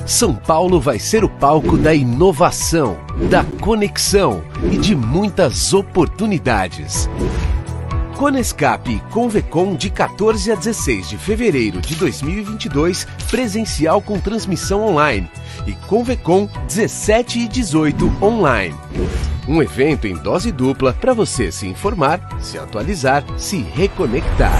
São Paulo vai ser o palco da inovação, da conexão e de muitas oportunidades. Conescap Convecon de 14 a 16 de fevereiro de 2022, presencial com transmissão online. E Convecon 17 e 18 online. Um evento em dose dupla para você se informar, se atualizar, se reconectar.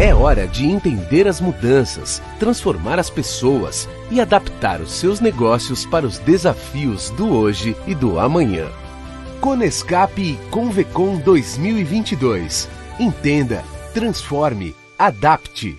É hora de entender as mudanças, transformar as pessoas e adaptar os seus negócios para os desafios do hoje e do amanhã. Conescap e Convecon 2022. Entenda, transforme, adapte.